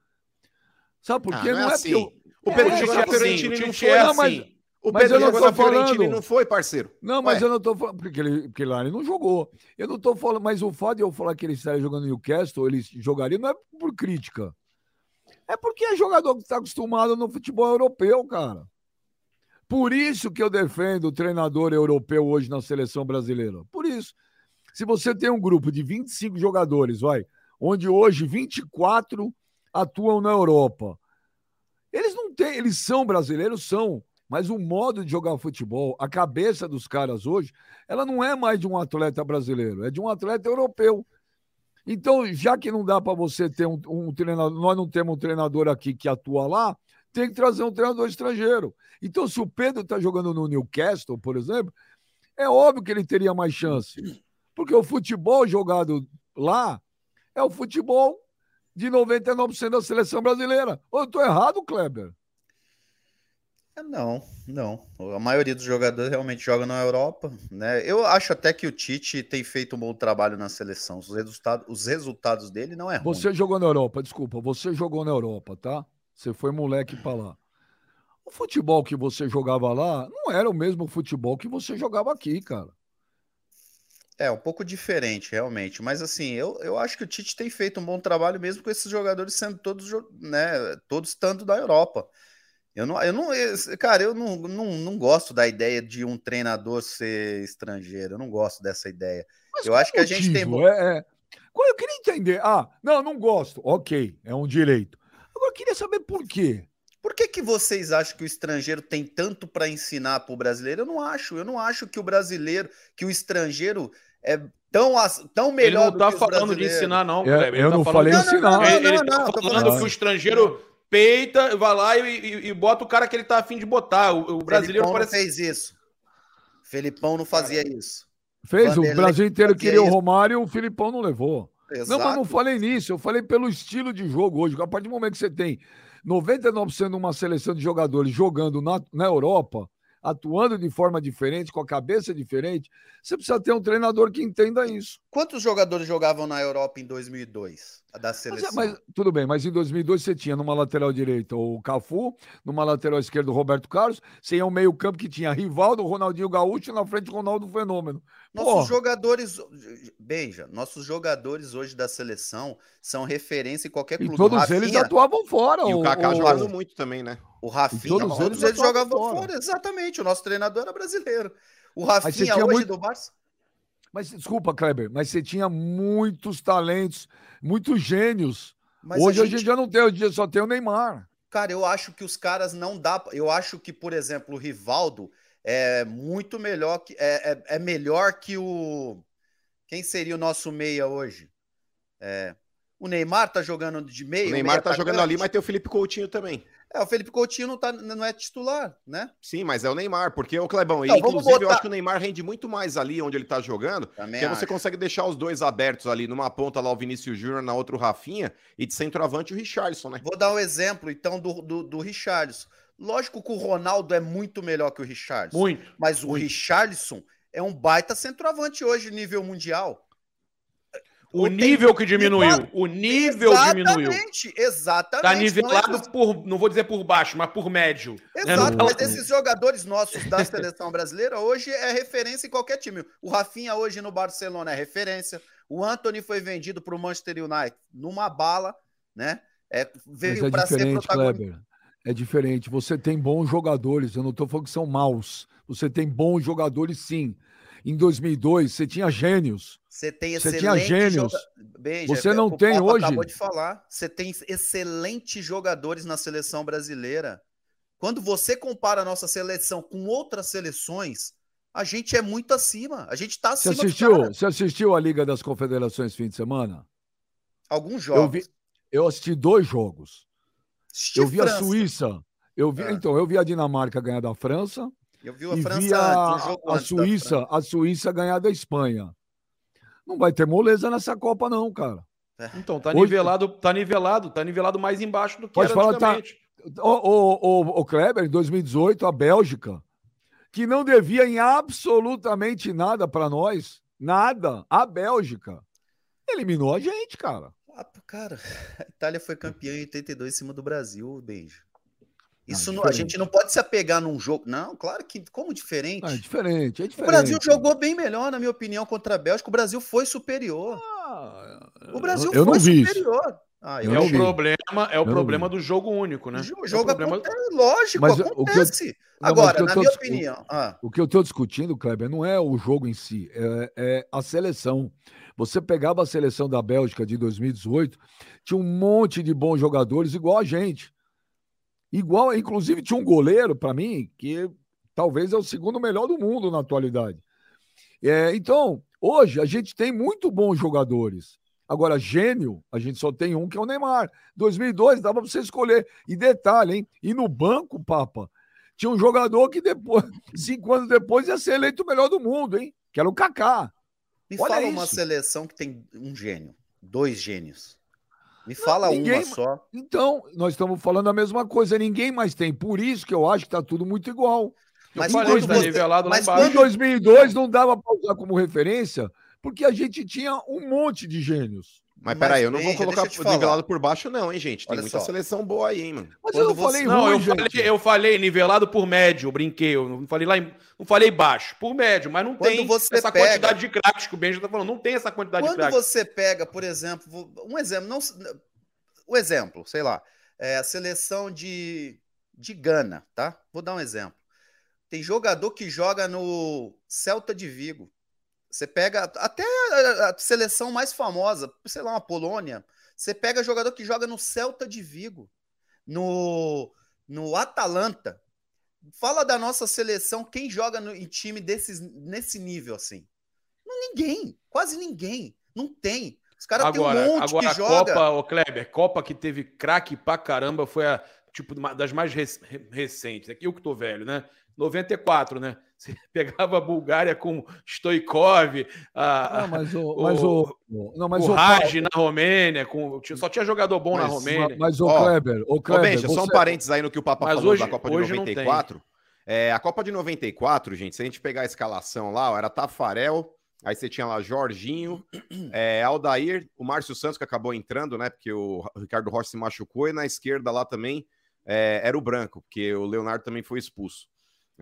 Sabe por Ah, quê? não é assim. porque O É, Pedro é, jogou é na assim, Fiorentina não foi. é Não, mas- assim. O Pedro eu não jogou na Fiorentina e falando- não foi, parceiro. Não, mas Ué. eu não tô falando. Porque, ele, porque lá ele não jogou. Eu não tô falando. Mas o fato de eu falar que ele estaria jogando no Newcastle, ele jogaria, não é por crítica. É porque é jogador que está acostumado no futebol europeu, cara. Por isso que eu defendo o treinador europeu hoje na seleção brasileira. Por isso. Se você tem um grupo de 25 jogadores, vai, onde hoje 24 atuam na Europa. Eles não têm, eles são brasileiros, são, mas o modo de jogar futebol, a cabeça dos caras hoje, ela não é mais de um atleta brasileiro, é de um atleta europeu. Então, já que não dá para você ter um, um treinador, nós não temos um treinador aqui que atua lá, tem que trazer um treinador estrangeiro. Então, se o Pedro está jogando no Newcastle, por exemplo, é óbvio que ele teria mais chance. Porque o futebol jogado lá é o futebol de 99% da seleção brasileira. Ou eu estou errado, Kleber? É, não, não. A maioria dos jogadores realmente joga na Europa, né? Eu acho até que o Tite tem feito um bom trabalho na seleção. Os resultados, os resultados dele não é ruim. Você jogou na Europa, desculpa, você jogou na Europa, tá? Você foi moleque para lá. O futebol que você jogava lá não era o mesmo futebol que você jogava aqui, cara. É, um pouco diferente, realmente. Mas assim, eu, eu acho que o Tite tem feito um bom trabalho mesmo com esses jogadores sendo todos, né, todos estando da Europa. Eu não, eu não, cara, eu não, não, não gosto da ideia de um treinador ser estrangeiro. Eu não gosto dessa ideia. Mas eu acho que a gente tem. É, é... Eu queria entender. Ah, não, não gosto. Ok, é um direito. Agora eu queria saber por quê. Por que, que vocês acham que o estrangeiro tem tanto para ensinar para o brasileiro? Eu não acho. Eu não acho que o brasileiro, que o estrangeiro é tão, tão melhor. Ele não está falando de ensinar, não. É, eu tá não tá falei ensinar. Não, não, ele está falando que o estrangeiro peita, vai lá e, e, e, bota o cara que ele tá afim de botar. O, o brasileiro Felipão parece... não fez isso. Felipão não fazia isso. Fez, o Brasil inteiro queria isso. o Romário e o Filipão não levou. Exato. Não, mas não falei nisso, eu falei pelo estilo de jogo hoje. A partir do momento que você tem 99% de uma seleção de jogadores jogando na, na Europa, atuando de forma diferente, com a cabeça diferente, você precisa ter um treinador que entenda isso. Quantos jogadores jogavam na Europa em 2002? Da é, seleção. Mas, mas, tudo bem, mas em 2002 você tinha numa lateral direita o Cafu, numa lateral esquerda o Roberto Carlos, você ia um meio campo que tinha Rivaldo, Ronaldinho Gaúcho e na frente Ronaldo Fenômeno. Nossos jogadores, Benja, nossos jogadores hoje da seleção são referência em qualquer clube. E todos Rafinha, eles atuavam fora. E o, o Kaká jogava muito também, né? O Rafinha, todos, todos eles, jogavam fora. fora. Exatamente, o nosso treinador era brasileiro. O Rafinha hoje muito... do Barça mas desculpa, Kleber, mas você tinha muitos talentos, muitos gênios. Mas Hoje a gente... já não tem, hoje só tem o Neymar. Cara, eu acho que os caras não dá. Eu acho que, por exemplo, o Rivaldo é muito melhor que é, é, é melhor que o quem seria o nosso meia hoje? É, o Neymar tá jogando de meio. O Neymar tá jogando ali, mas tem o Felipe Coutinho também. É, o Felipe Coutinho não, tá, não é titular, né? Sim, mas é o Neymar, porque o Clebão, então, inclusive botar... eu acho que o Neymar rende muito mais ali onde ele tá jogando, Também porque acho. você consegue deixar os dois abertos ali, numa ponta lá o Vinícius Júnior, na outra o Rafinha, e de centroavante o Richardson, né? Vou dar um exemplo, então, do, do, do Richardson. Lógico que o Ronaldo é muito melhor que o Richardson. Muito. Mas o muito. Richardson é um baita centroavante hoje, nível mundial. O nível que diminuiu. O nível exatamente, diminuiu. Exatamente. Tá nivelado é por, não vou dizer por baixo, mas por médio. Exato, né? mas esses jogadores nossos da seleção brasileira hoje é referência em qualquer time. O Rafinha hoje no Barcelona é referência. O Anthony foi vendido para o Manchester United numa bala, né? É, veio é para ser protagonista. Kleber. É diferente. Você tem bons jogadores. Eu não estou falando que são maus. Você tem bons jogadores, sim. Em 2002, você tinha gênios. Você tem Você tinha gênios. Joga... você não tem Papa hoje. acabou de falar. Você tem excelentes jogadores na seleção brasileira. Quando você compara a nossa seleção com outras seleções, a gente é muito acima. A gente está acima. Você assistiu, você assistiu a Liga das Confederações fim de semana? Alguns jogos. Eu, vi, eu assisti dois jogos. Assisti eu vi França. a Suíça. Eu vi, ah. Então, eu vi a Dinamarca ganhar da França. Eu vi a França vi a, a Suíça, a Suíça ganhar da Espanha não vai ter moleza nessa Copa, não, cara. É. Então, tá Hoje... nivelado, tá nivelado, tá nivelado mais embaixo do que Pode era falar, tá- antigamente. Tá... O, o, o, o Kleber, em 2018, a Bélgica, que não devia em absolutamente nada para nós, nada, a Bélgica, eliminou a gente, cara. Ah, cara, a Itália foi campeã em 82 em cima do Brasil, beijo. Isso não, a gente não pode se apegar num jogo. Não, claro que como diferente. é diferente, é diferente. O Brasil jogou bem melhor, na minha opinião, contra a Bélgica. O Brasil foi superior. Ah, o Brasil eu foi não vi superior. Ah, é, o problema, é o eu problema do jogo único, né? O jogo é o problema... é lógico, mas acontece. Eu, não, Agora, na minha opinião... Ah. O que eu estou discutindo, Kleber, não é o jogo em si, é, é, a seleção. Você pegava a seleção da Bélgica de 2018, tinha um monte de bons jogadores, igual a gente. Igual, inclusive, tinha um goleiro, para mim, que talvez é o segundo melhor do mundo na atualidade. É, então, hoje, a gente tem muito bons jogadores. Agora, gênio, a gente só tem um, que é o Neymar. 2002, dava para você escolher. E detalhe, hein? E no banco, Papa, tinha um jogador que depois, cinco anos depois, ia ser eleito o melhor do mundo, hein? Que era o Kaká. Me Olha fala isso. uma seleção que tem um gênio, dois gênios. Me fala ninguém- uma só. Então, nós estamos falando a mesma coisa, ninguém mais tem. Por isso que eu acho que tá tudo muito igual. Eu Mas falei, quando você- mas embaixo. Em 2002 não dava para usar como referência, porque a gente tinha um monte de gênios. Mas Mas, peraí, eu não vou colocar nivelado por baixo, não, hein, gente? Tem Olha muita só. seleção boa aí, hein, mano. Mas Quando eu não você- falei Não, ruim, eu gente. falei, eu falei nivelado por médio, eu brinquei. Eu não falei lá em- não falei baixo, por médio, mas não Quando tem você essa pega- quantidade de craques que o Benja tá falando. Não tem essa quantidade de Quando craques. você pega, por exemplo, um exemplo, não, o exemplo, sei lá, é a seleção de, de Gana, tá? Vou dar um exemplo. Tem jogador que joga no Celta de Vigo. Você pega até a, seleção mais famosa, sei lá, uma Polônia. Você pega jogador que joga no Celta de Vigo, no, no Atalanta. Fala da nossa seleção, quem joga no, em time desses, nesse nível assim? Ninguém, quase ninguém. Não tem. Os caras têm um monte agora que a joga. Copa, o Kleber, Copa que teve craque pra caramba foi a tipo das mais rec- re- recentes. Aqui eu que tô velho, né? 94, né? Você pegava a Bulgária com Stoikov, a, mas o. o- Mas o, não, mas o o Raj na Romênia, com, só tinha jogador bom na Mas- Romênia. Mas o Ó, Kleber, o Kleber. Benja, só um você- parênteses aí no que o Papa Mas falou hoje- da Copa de hoje não tem. 94. É, a Copa de 94, gente, se a gente pegar a escalação lá, ó, era Tafarel, aí você tinha lá Jorginho, é, Aldair, o Márcio Santos, que acabou entrando, né? Porque o Ricardo Rocha se machucou, e na esquerda lá também é, era o Branco, porque o Leonardo também foi expulso.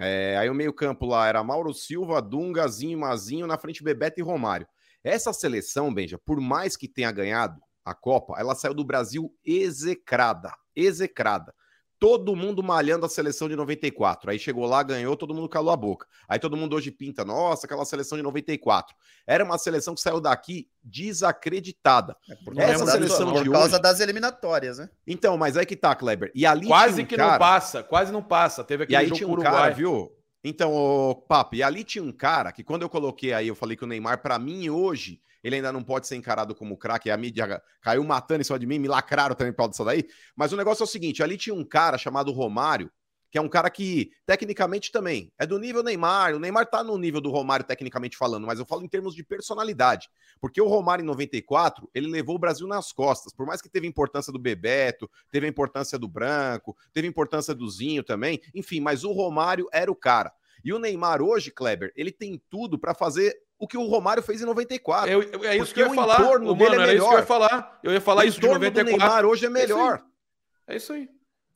É, aí o meio-campo lá era Mauro Silva, Dunga, Zinho, Mazinho, na frente Bebeto e Romário. Essa seleção, Benja, por mais que tenha ganhado a Copa, ela saiu do Brasil execrada. Execrada. Todo mundo malhando a seleção de 94. Aí chegou lá, ganhou, todo mundo calou a boca. Aí todo mundo hoje pinta, nossa, aquela seleção de 94. Era uma seleção que saiu daqui desacreditada. Por causa Essa da- seleção por de causa hoje- das eliminatórias, né? Então, mas aí que tá, Kleber. E ali quase tinha um que cara... não passa, quase não passa. Teve E aquele aí jogo tinha um o cara, Uruguai. viu? Então, ô, Papo, e ali tinha um cara que quando eu coloquei aí, eu falei que o Neymar, pra mim, hoje, ele ainda não pode ser encarado como craque, a mídia caiu matando em cima de mim, me lacraram também por causa disso daí. Mas o negócio é o seguinte: ali tinha um cara chamado Romário, que é um cara que, tecnicamente, também é do nível Neymar. O Neymar tá no nível do Romário, tecnicamente falando, mas eu falo em termos de personalidade. Porque o Romário, em 94, ele levou o Brasil nas costas. Por mais que teve importância do Bebeto, teve a importância do Branco, teve a importância do Zinho também. Enfim, mas o Romário era o cara. E o Neymar hoje, Kleber, ele tem tudo pra fazer o que o Romário fez em 94. Eu- eu- é isso que eu ia o falar. Ô, dele é era isso que eu ia melhor. falar. Eu ia falar o isso de entorno do 94. Neymar hoje é É isso aí. melhor. É isso aí.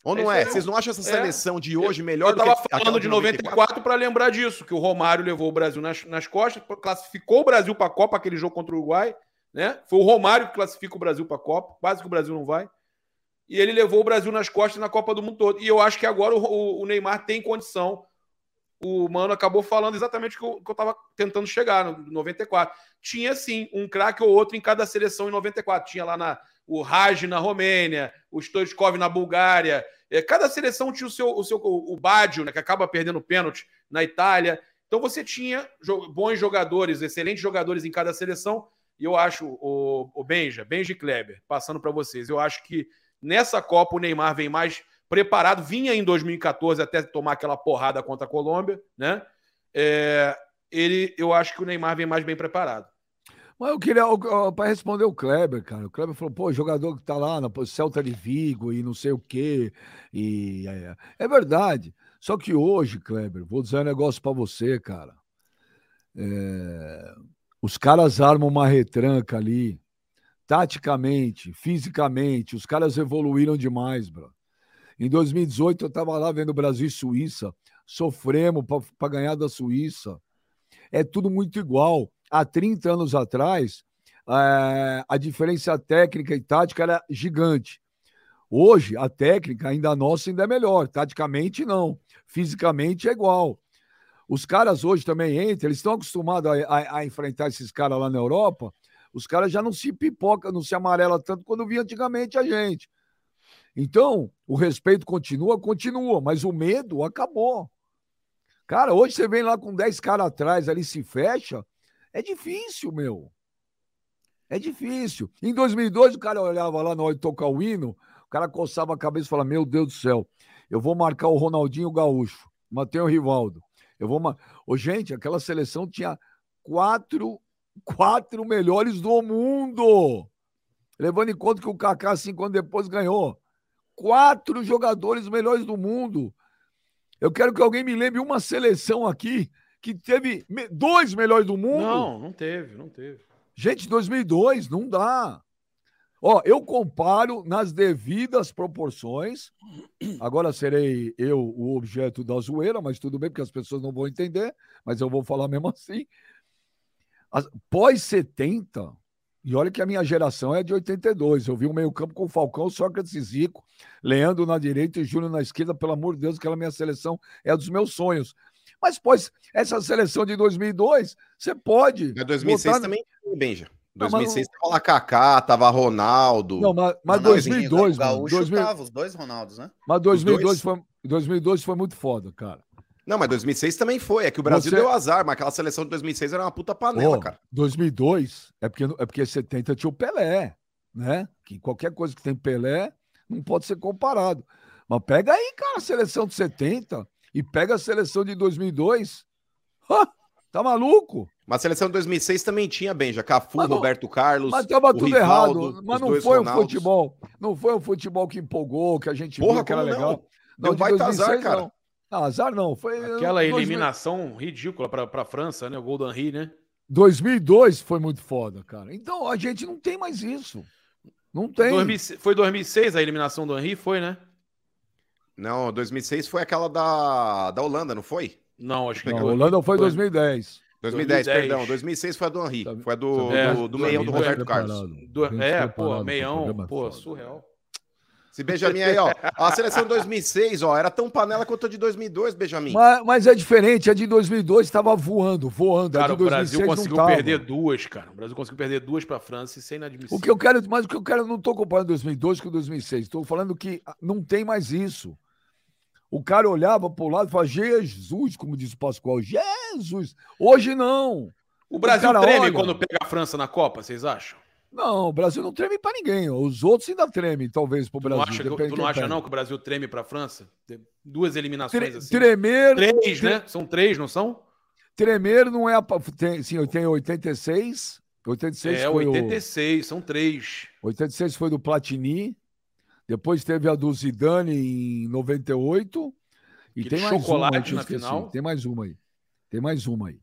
Ou É não é? aí. Vocês não acham essa É. seleção de hoje melhor eu do que tava aquela falando de 94 para lembrar disso, que o Romário levou o Brasil nas, nas costas, classificou o Brasil para a Copa, aquele jogo contra o Uruguai, né? Foi o Romário que classifica o Brasil para a Copa, quase que o Brasil não vai. E ele levou o Brasil nas costas na Copa do Mundo todo. E eu acho que agora o, o- o Neymar tem condição. O Mano acabou falando exatamente o que eu, que eu tava tentando chegar no 94. Tinha sim um craque ou outro em cada seleção em 94. Tinha lá na, o Raj na Romênia, o Stoichkov na Bulgária, é, cada seleção tinha o seu, o seu o Baggio, né, que acaba perdendo pênalti na Itália. Então você tinha jo- bons jogadores, excelentes jogadores em cada seleção. E eu acho, o, o Benja, e Kleber, passando para vocês, eu acho que nessa Copa o Neymar vem mais preparado. Vinha em 2014 até tomar aquela porrada contra a Colômbia, né? É, ele, eu acho que o Neymar vem mais bem preparado. Mas eu queria, para responder o Kleber, cara. O Kleber falou, pô, jogador que tá lá na Celta de Vigo e não sei o quê. E é, é verdade. Só que hoje, Kleber, vou dizer um negócio para você, cara. É, os caras armam uma retranca ali, taticamente, fisicamente, os caras evoluíram demais, bro. Em 2018, eu tava lá vendo Brasil e Suíça, sofremos para ganhar da Suíça. É tudo muito igual há 30 anos atrás, é, a diferença técnica e tática era gigante. Hoje, a técnica ainda nossa ainda é melhor. Taticamente, não. Fisicamente é igual. Os caras hoje também entram, eles estão acostumados a, a, a enfrentar esses caras lá na Europa. Os caras já não se pipoca, não se amarela tanto quando via antigamente a gente. Então, o respeito continua, continua, mas o medo acabou. Cara, hoje você vem lá com 10 caras atrás, ali se fecha, é difícil, meu. É difícil. Em 2002, o cara olhava lá na hora de tocar o hino, o cara coçava a cabeça e falava: Meu Deus do céu, eu vou marcar o Ronaldinho Gaúcho, matei o Rivaldo. Eu vou. Mar... Ô, gente, aquela seleção tinha quatro, quatro melhores do mundo. levando em conta que o Kaká, cinco anos depois, ganhou. Quatro jogadores melhores do mundo. Eu quero que alguém me lembre uma seleção aqui que teve dois melhores do mundo. Não, não teve, não teve. Gente, 2002, não dá. Ó, eu comparo nas devidas proporções. Agora serei eu o objeto da zoeira, mas tudo bem, porque as pessoas não vão entender, mas eu vou falar mesmo assim. As- Pós 70, e olha que a minha geração é de 82. Eu vi o meio-campo com Falcão, Sócrates e Zico, Leandro na direita e Júnior na esquerda. Pelo amor de Deus, aquela minha seleção é a dos meus sonhos. Mas, pós essa seleção de 2002, você pode. Mas 2006 botar- também Benja. Não, mas 2006 tava lá Kaká, tava Ronaldo. Não, mas, mas Ronaldinho, 2002, o mano, Gaúcho 2000 tava, os dois Ronaldos, né? mas 2002 dois? foi, 2002 foi muito foda, cara. Não, mas 2006 também foi. É que o Brasil Você- deu azar, mas aquela seleção de 2006 era uma puta panela, Ô, cara. 2002 é porque, é porque 70 tinha o Pelé, né? Que qualquer coisa que tem Pelé não pode ser comparado. Mas pega aí, cara, a seleção de 70 e pega a seleção de 2002. Hã? Tá maluco? Mas a seleção de 2006 também tinha, Benja. Cafu, Mas não- Roberto Carlos. Mas tava tudo Rivaldo, errado. Mas não foi um Ronaldos. futebol. Não foi um futebol que empolgou, que a gente Porra, viu que era não? legal. De baita azar, 2006, cara. Não. Não, azar não. Foi Aquela 2000 eliminação ridícula pra, pra França, né? O Golden Henry, né? 2002 foi muito foda, cara. Então a gente não tem mais isso. Não tem. 2006 foi 2006 a eliminação do Henry, foi, né? Não, 2006 foi aquela da, da Holanda, não foi? Não, acho que Não, a. Holanda foi em Foi. 2010. 2010, 2010. perdão. 2006 foi a do Henry. Tá- Foi a do, É, do, do tá meião do bem Roberto. Carlos. Do- é, pô, meião, pô, surreal. Se Benjamin aí, ó. A seleção de 2006, ó, era tão panela quanto a de 2002, Benjamin. Mas, mas é diferente. A de 2002 estava voando, voando. Cara, a o Brasil 2006 conseguiu perder duas, cara. O Brasil conseguiu perder duas pra França, isso é inadmissível. O que eu quero, mas o que eu quero, eu não estou comparando 2002 com 2006. Estou falando que não tem mais isso. O cara olhava para o lado e falava, Jesus, como diz o Pascoal, Jesus. Hoje não. O Brasil cara treme olha- quando pega a França na Copa, vocês acham? Não, o Brasil não treme para ninguém. Os outros ainda tremem, talvez, para o Brasil. acha, tu não acha não que o Brasil treme pra França? Tem Duas eliminações Tre- assim. Tremer, Três, né? São três, não são? tremer não é a. Tem, sim, eu tenho 86. 86 é, foi 86, são três. o 86 foi do Platini. Depois teve a do Zidane em 98. E Aquele tem mais uma chocolate eu na final. Tem mais uma aí. Tem mais uma aí.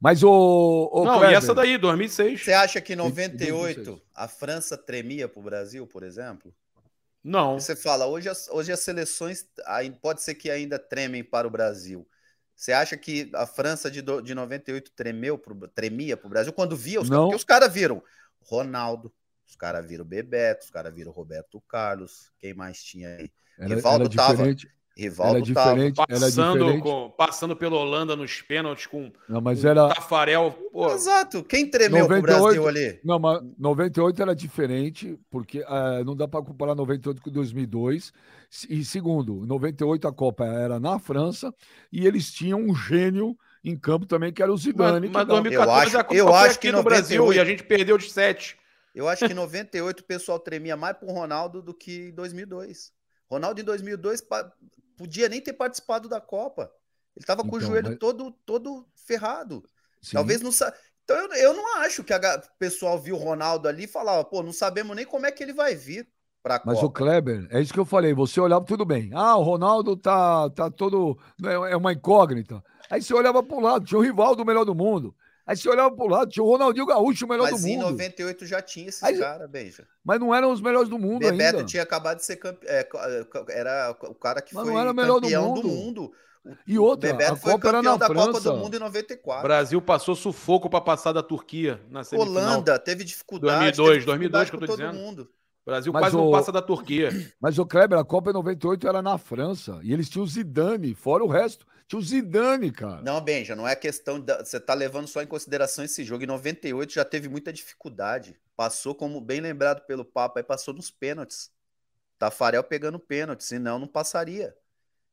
Mas o. o não, Kleber, e essa daí, 2006. Você acha que em 2006. 98 a França tremia pro Brasil, por exemplo? Não. Você fala, hoje as, hoje as seleções pode ser que ainda tremem para o Brasil. Você acha que a França de, do- de 98 tremeu pro, tremia para o Brasil quando via os caras? Os caras viram Ronaldo, os caras viram Bebeto, os caras viram Roberto Carlos, quem mais tinha aí? Era, Rivaldo era diferente. Rivaldo Era tava. diferente. Era Passando, diferente. com, passando pela Holanda nos pênaltis com Não, mas o era. Tafarel. Pô, Exato. Quem tremeu pro 98 Brasil ali? Não, mas 98 era diferente, porque ah, não dá para comparar 98 com 2002. E segundo, em 98 a Copa era na França e eles tinham um gênio em campo também, que era o mas, Zidane. mas que dava- 2014 Eu acho- a Copa eu foi acho aqui que no Brasil 98 e a gente perdeu de sete. Eu acho que em 98 o pessoal tremia mais pro Ronaldo do que em 2002. Ronaldo em 2002 pa- podia nem ter participado da Copa. Ele tava com o Então, joelho mas- todo todo ferrado. Sim. Talvez não sa... Então eu, eu não acho que a o pessoal viu o Ronaldo ali e falava, pô, não sabemos nem como é que ele vai vir pra Mas o Copa. Kleber, é isso que eu falei. Você olhava tudo bem. Ah, o Ronaldo tá, tá todo. É é uma incógnita. Aí você olhava para o lado, tinha o Rivaldo, o melhor do mundo. Aí você olhava para o lado, tinha o Ronaldinho Gaúcho, o melhor Mas do em mundo. 98 já tinha esses caras, Benja. Mas não eram os melhores do mundo Bebeto ainda. tinha acabado de ser campeão. era o cara que Mas foi não era o melhor do campeão do mundo. mundo. E outra, Bebeto a foi Copa era campeão na da Copa França. do Mundo em O 94. Brasil passou sufoco para passar da Turquia na semifinal. Holanda teve dificuldade. 2002, teve 2002 dificuldade que eu tô todo dizendo. mundo. O Brasil Mas quase não o- passa da Turquia. Mas o Kleber, a Copa em 98 era na França. E eles tinham o Zidane, fora o resto. Tinha o Zidane, cara. Não, Benja, não é questão. Da, você tá levando só em consideração esse jogo. Em 98 já teve muita dificuldade. Passou, como bem lembrado pelo Papa, aí passou nos pênaltis. Tafarel pegando pênalti, senão não passaria.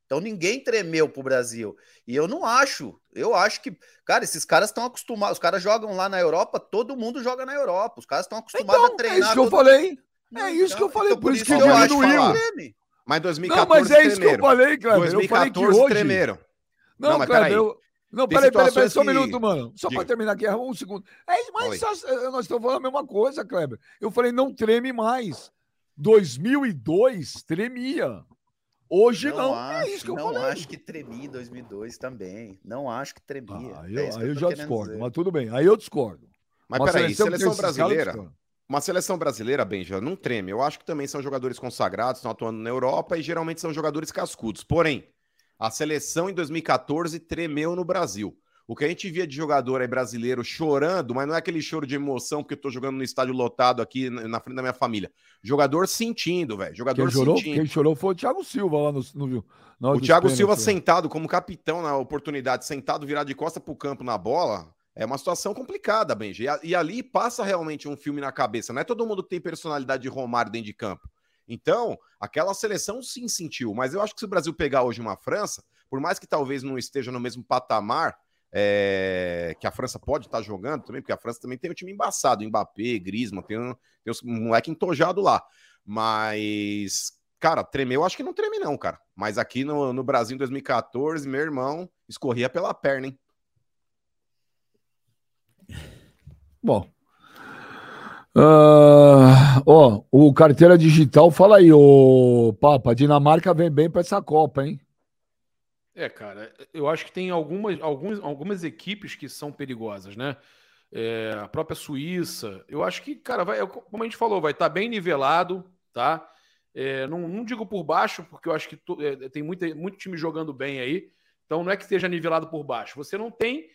Então ninguém tremeu pro Brasil. E eu não acho. Eu acho que, cara, esses caras estão acostumados. Os caras jogam lá na Europa, todo mundo joga na Europa. Os caras estão acostumados a Então, treinar. é isso que eu todo- falei. Não, é isso que eu falei, por isso que eu eu acho diminuiu. Mas Não, 2014 mas é isso que eu tremeram. falei, Kleber. Eu falei que 2014 hoje... tremeram. Não, Não, mas Kleber, peraí. eu... Não, peraí, peraí, peraí, só um que- minuto, mano. Só para terminar aqui, um segundo. É, mas só- nós estamos falando a mesma coisa, Kleber. Eu falei, não treme mais. 2002 tremia. Hoje não. acho, é isso que eu não falei. acho que tremia em 2002 também. Não acho que tremia. Ah, É eu, isso que aí eu tô já discordo, dizer. mas tudo bem. Aí eu discordo. Mas Uma peraí, tem seleção caras, eu brasileira. Uma seleção brasileira, Benja, não treme. Eu acho que também são jogadores consagrados, estão atuando na Europa e geralmente são jogadores cascudos. Porém, a seleção em 2014 tremeu no Brasil. O que a gente via de jogador aí brasileiro chorando, mas não é aquele choro de emoção porque eu tô jogando no estádio lotado aqui na frente da minha família. Jogador sentindo, velho. Jogador Quem chorou, sentindo. quem chorou foi o Thiago Silva lá no. no hora O Thiago Silva né? sentado como capitão na oportunidade, sentado virado de costa pro campo na bola, é uma situação complicada, Benji. E, e ali passa realmente um filme na cabeça. Não é todo mundo que tem personalidade de Romário dentro de campo. Então, aquela seleção sim sentiu. Mas eu acho que se o Brasil pegar hoje uma França, por mais que talvez não esteja no mesmo patamar é, que a França pode estar jogando também, porque a França também tem um time embaçado, Mbappé, Griezmann, tem um, tem uns moleque entojado lá. Mas, cara, tremeu, acho que não treme não, cara. Mas aqui no, no Brasil em 2014, meu irmão escorria pela perna, hein? Bom. Ah, ó, o carteira digital fala aí, ô Papa, Dinamarca vem bem para essa Copa, hein? É, cara, eu acho que tem algumas, alguns, algumas equipes que são perigosas, né? É, a própria Suíça, eu acho que, cara, vai, como a gente falou, vai estar bem nivelado, tá? É, não, não digo por baixo, porque eu acho que to- é, tem muita, muito time jogando bem aí, então não é que esteja nivelado por baixo. Você não tem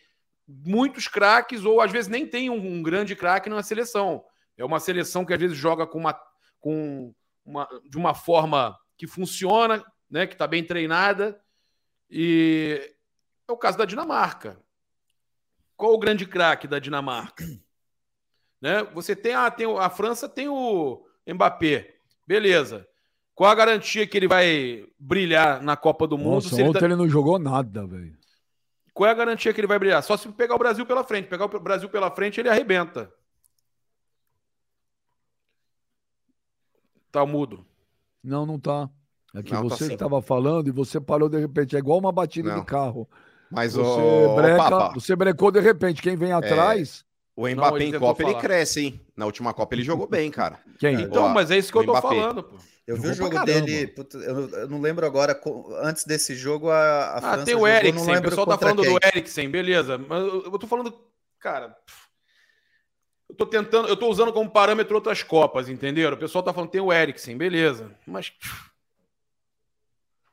muitos craques, ou às vezes nem tem um, um grande craque na seleção. É uma seleção que às vezes joga com uma, com uma, de uma forma que funciona, né? Que está bem treinada. E é o caso da Dinamarca. Qual o grande craque da Dinamarca? Né? Você tem a, tem a França tem o Mbappé. Beleza. Qual a garantia que ele vai brilhar na Copa do Mundo? Nossa, ele ontem tá- ele não jogou nada, velho. Qual é a garantia que ele vai brilhar? Só se pegar o Brasil pela frente. Pegar o Brasil pela frente, ele arrebenta. Tá mudo. Não, não tá. É que Não, tá você sim. estava falando e você parou de repente. É igual uma batida Não. de carro. Mas Você, o breca, Papa, você brecou de repente. Quem vem atrás. o Não, Mbappé ele em Copa, ele falar. cresce, hein? Na última Copa ele jogou bem, cara. Quem? Então, mas é isso que o eu tô Mbappé. falando, pô. Eu vi o jogo dele, puta, eu, não- eu não lembro agora, antes desse jogo a, a Ah, França tem o Eriksen. O lembro pessoal tá falando quem. do Eriksen, beleza. Mas eu, eu tô falando. Cara. Eu tô tentando. Eu tô usando como parâmetro outras Copas, entenderam? O pessoal tá falando tem o Eriksen, beleza. Mas.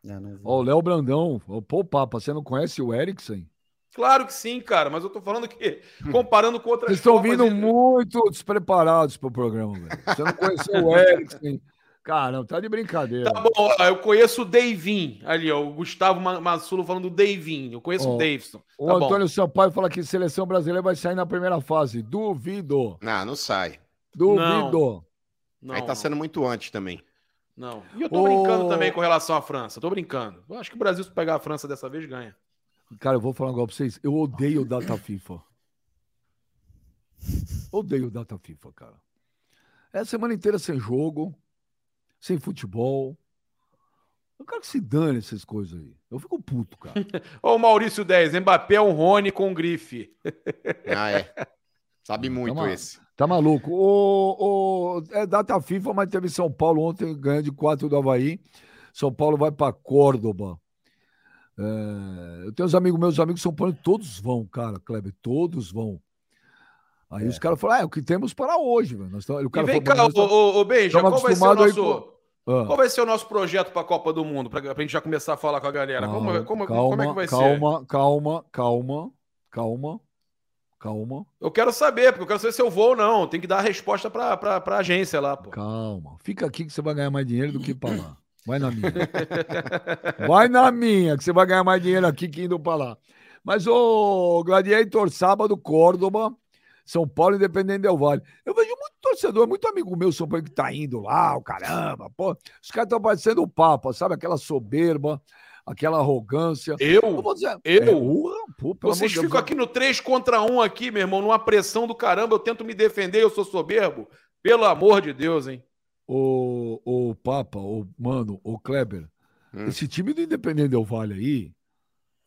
vi. Ó, o Léo Brandão. Pô, Papa, você não conhece o Eriksen? Claro que sim, cara. Mas eu tô falando que. Comparando com outras Vocês estão vindo muito despreparados pro programa, velho. Você não conheceu o Eriksen. Caramba, tá de brincadeira. Tá bom, ó, eu conheço o Davin ali, ó, o Gustavo Ma- Massulo falando do Davin. Eu conheço Ó, o Davidson. o Tá bom. Antônio Sampaio fala que seleção brasileira vai sair na primeira fase. Duvido. Ah, não sai. Duvido. Não, Aí tá não, sendo muito antes também. não. E eu tô Ô- brincando também com relação à França. Tô brincando. Eu acho que o Brasil, se pegar a França dessa vez, ganha. Cara, eu vou falar um negócio pra vocês. Eu odeio o Data FIFA. Odeio o Data FIFA, cara. É a semana inteira sem jogo, sem futebol. Eu quero que se dane essas coisas aí. Eu fico puto, cara. O Maurício 10, Mbappé é um Rony com grife. Ah, é. Sabe muito Toma. esse. Tá maluco? O, o, é data FIFA, mas teve São Paulo ontem ganhando de 4 do Havaí. São Paulo vai para Córdoba. É, eu tenho uns amigos, meus amigos São Paulo, todos vão, cara, Kleber, todos vão. Aí os caras falaram, ah, é o que temos para hoje, velho. Nós tamo- o E cara vem falou, cá, "Nós tamo- ô, ô, Benja, qual vai ser o nosso... Ah, Qual vai ser o nosso projeto para a Copa do Mundo? Para a gente já começar a falar com a galera. Como, calma, como, calma, como é que vai ser? calma, calma, calma, calma, calma, Eu quero saber, porque eu quero saber se eu vou ou não. Tem que dar a resposta para a agência lá, pô. calma. Fica aqui que você vai ganhar mais dinheiro do que para lá. Vai na minha. Vai na minha, que você vai ganhar mais dinheiro aqui que indo para lá. Mas o Gladiator, sábado, Córdoba, São Paulo, Independente Del Vale. Eu vejo muito torcedor, muito amigo meu, São Paulo, que tá indo lá, o caramba, pô. Os caras estão parecendo o Papa, sabe? Aquela soberba, aquela arrogância. Eu Eu? vou dizer, Eu? É, urra, pô, Vocês ficam Deus. aqui no 3 contra 1 aqui, meu irmão, numa pressão do caramba. Eu tento me defender, eu sou soberbo. Pelo amor de Deus, hein? O, o Papa, o mano, o Kleber, Hum. esse time do Independente Del Vale aí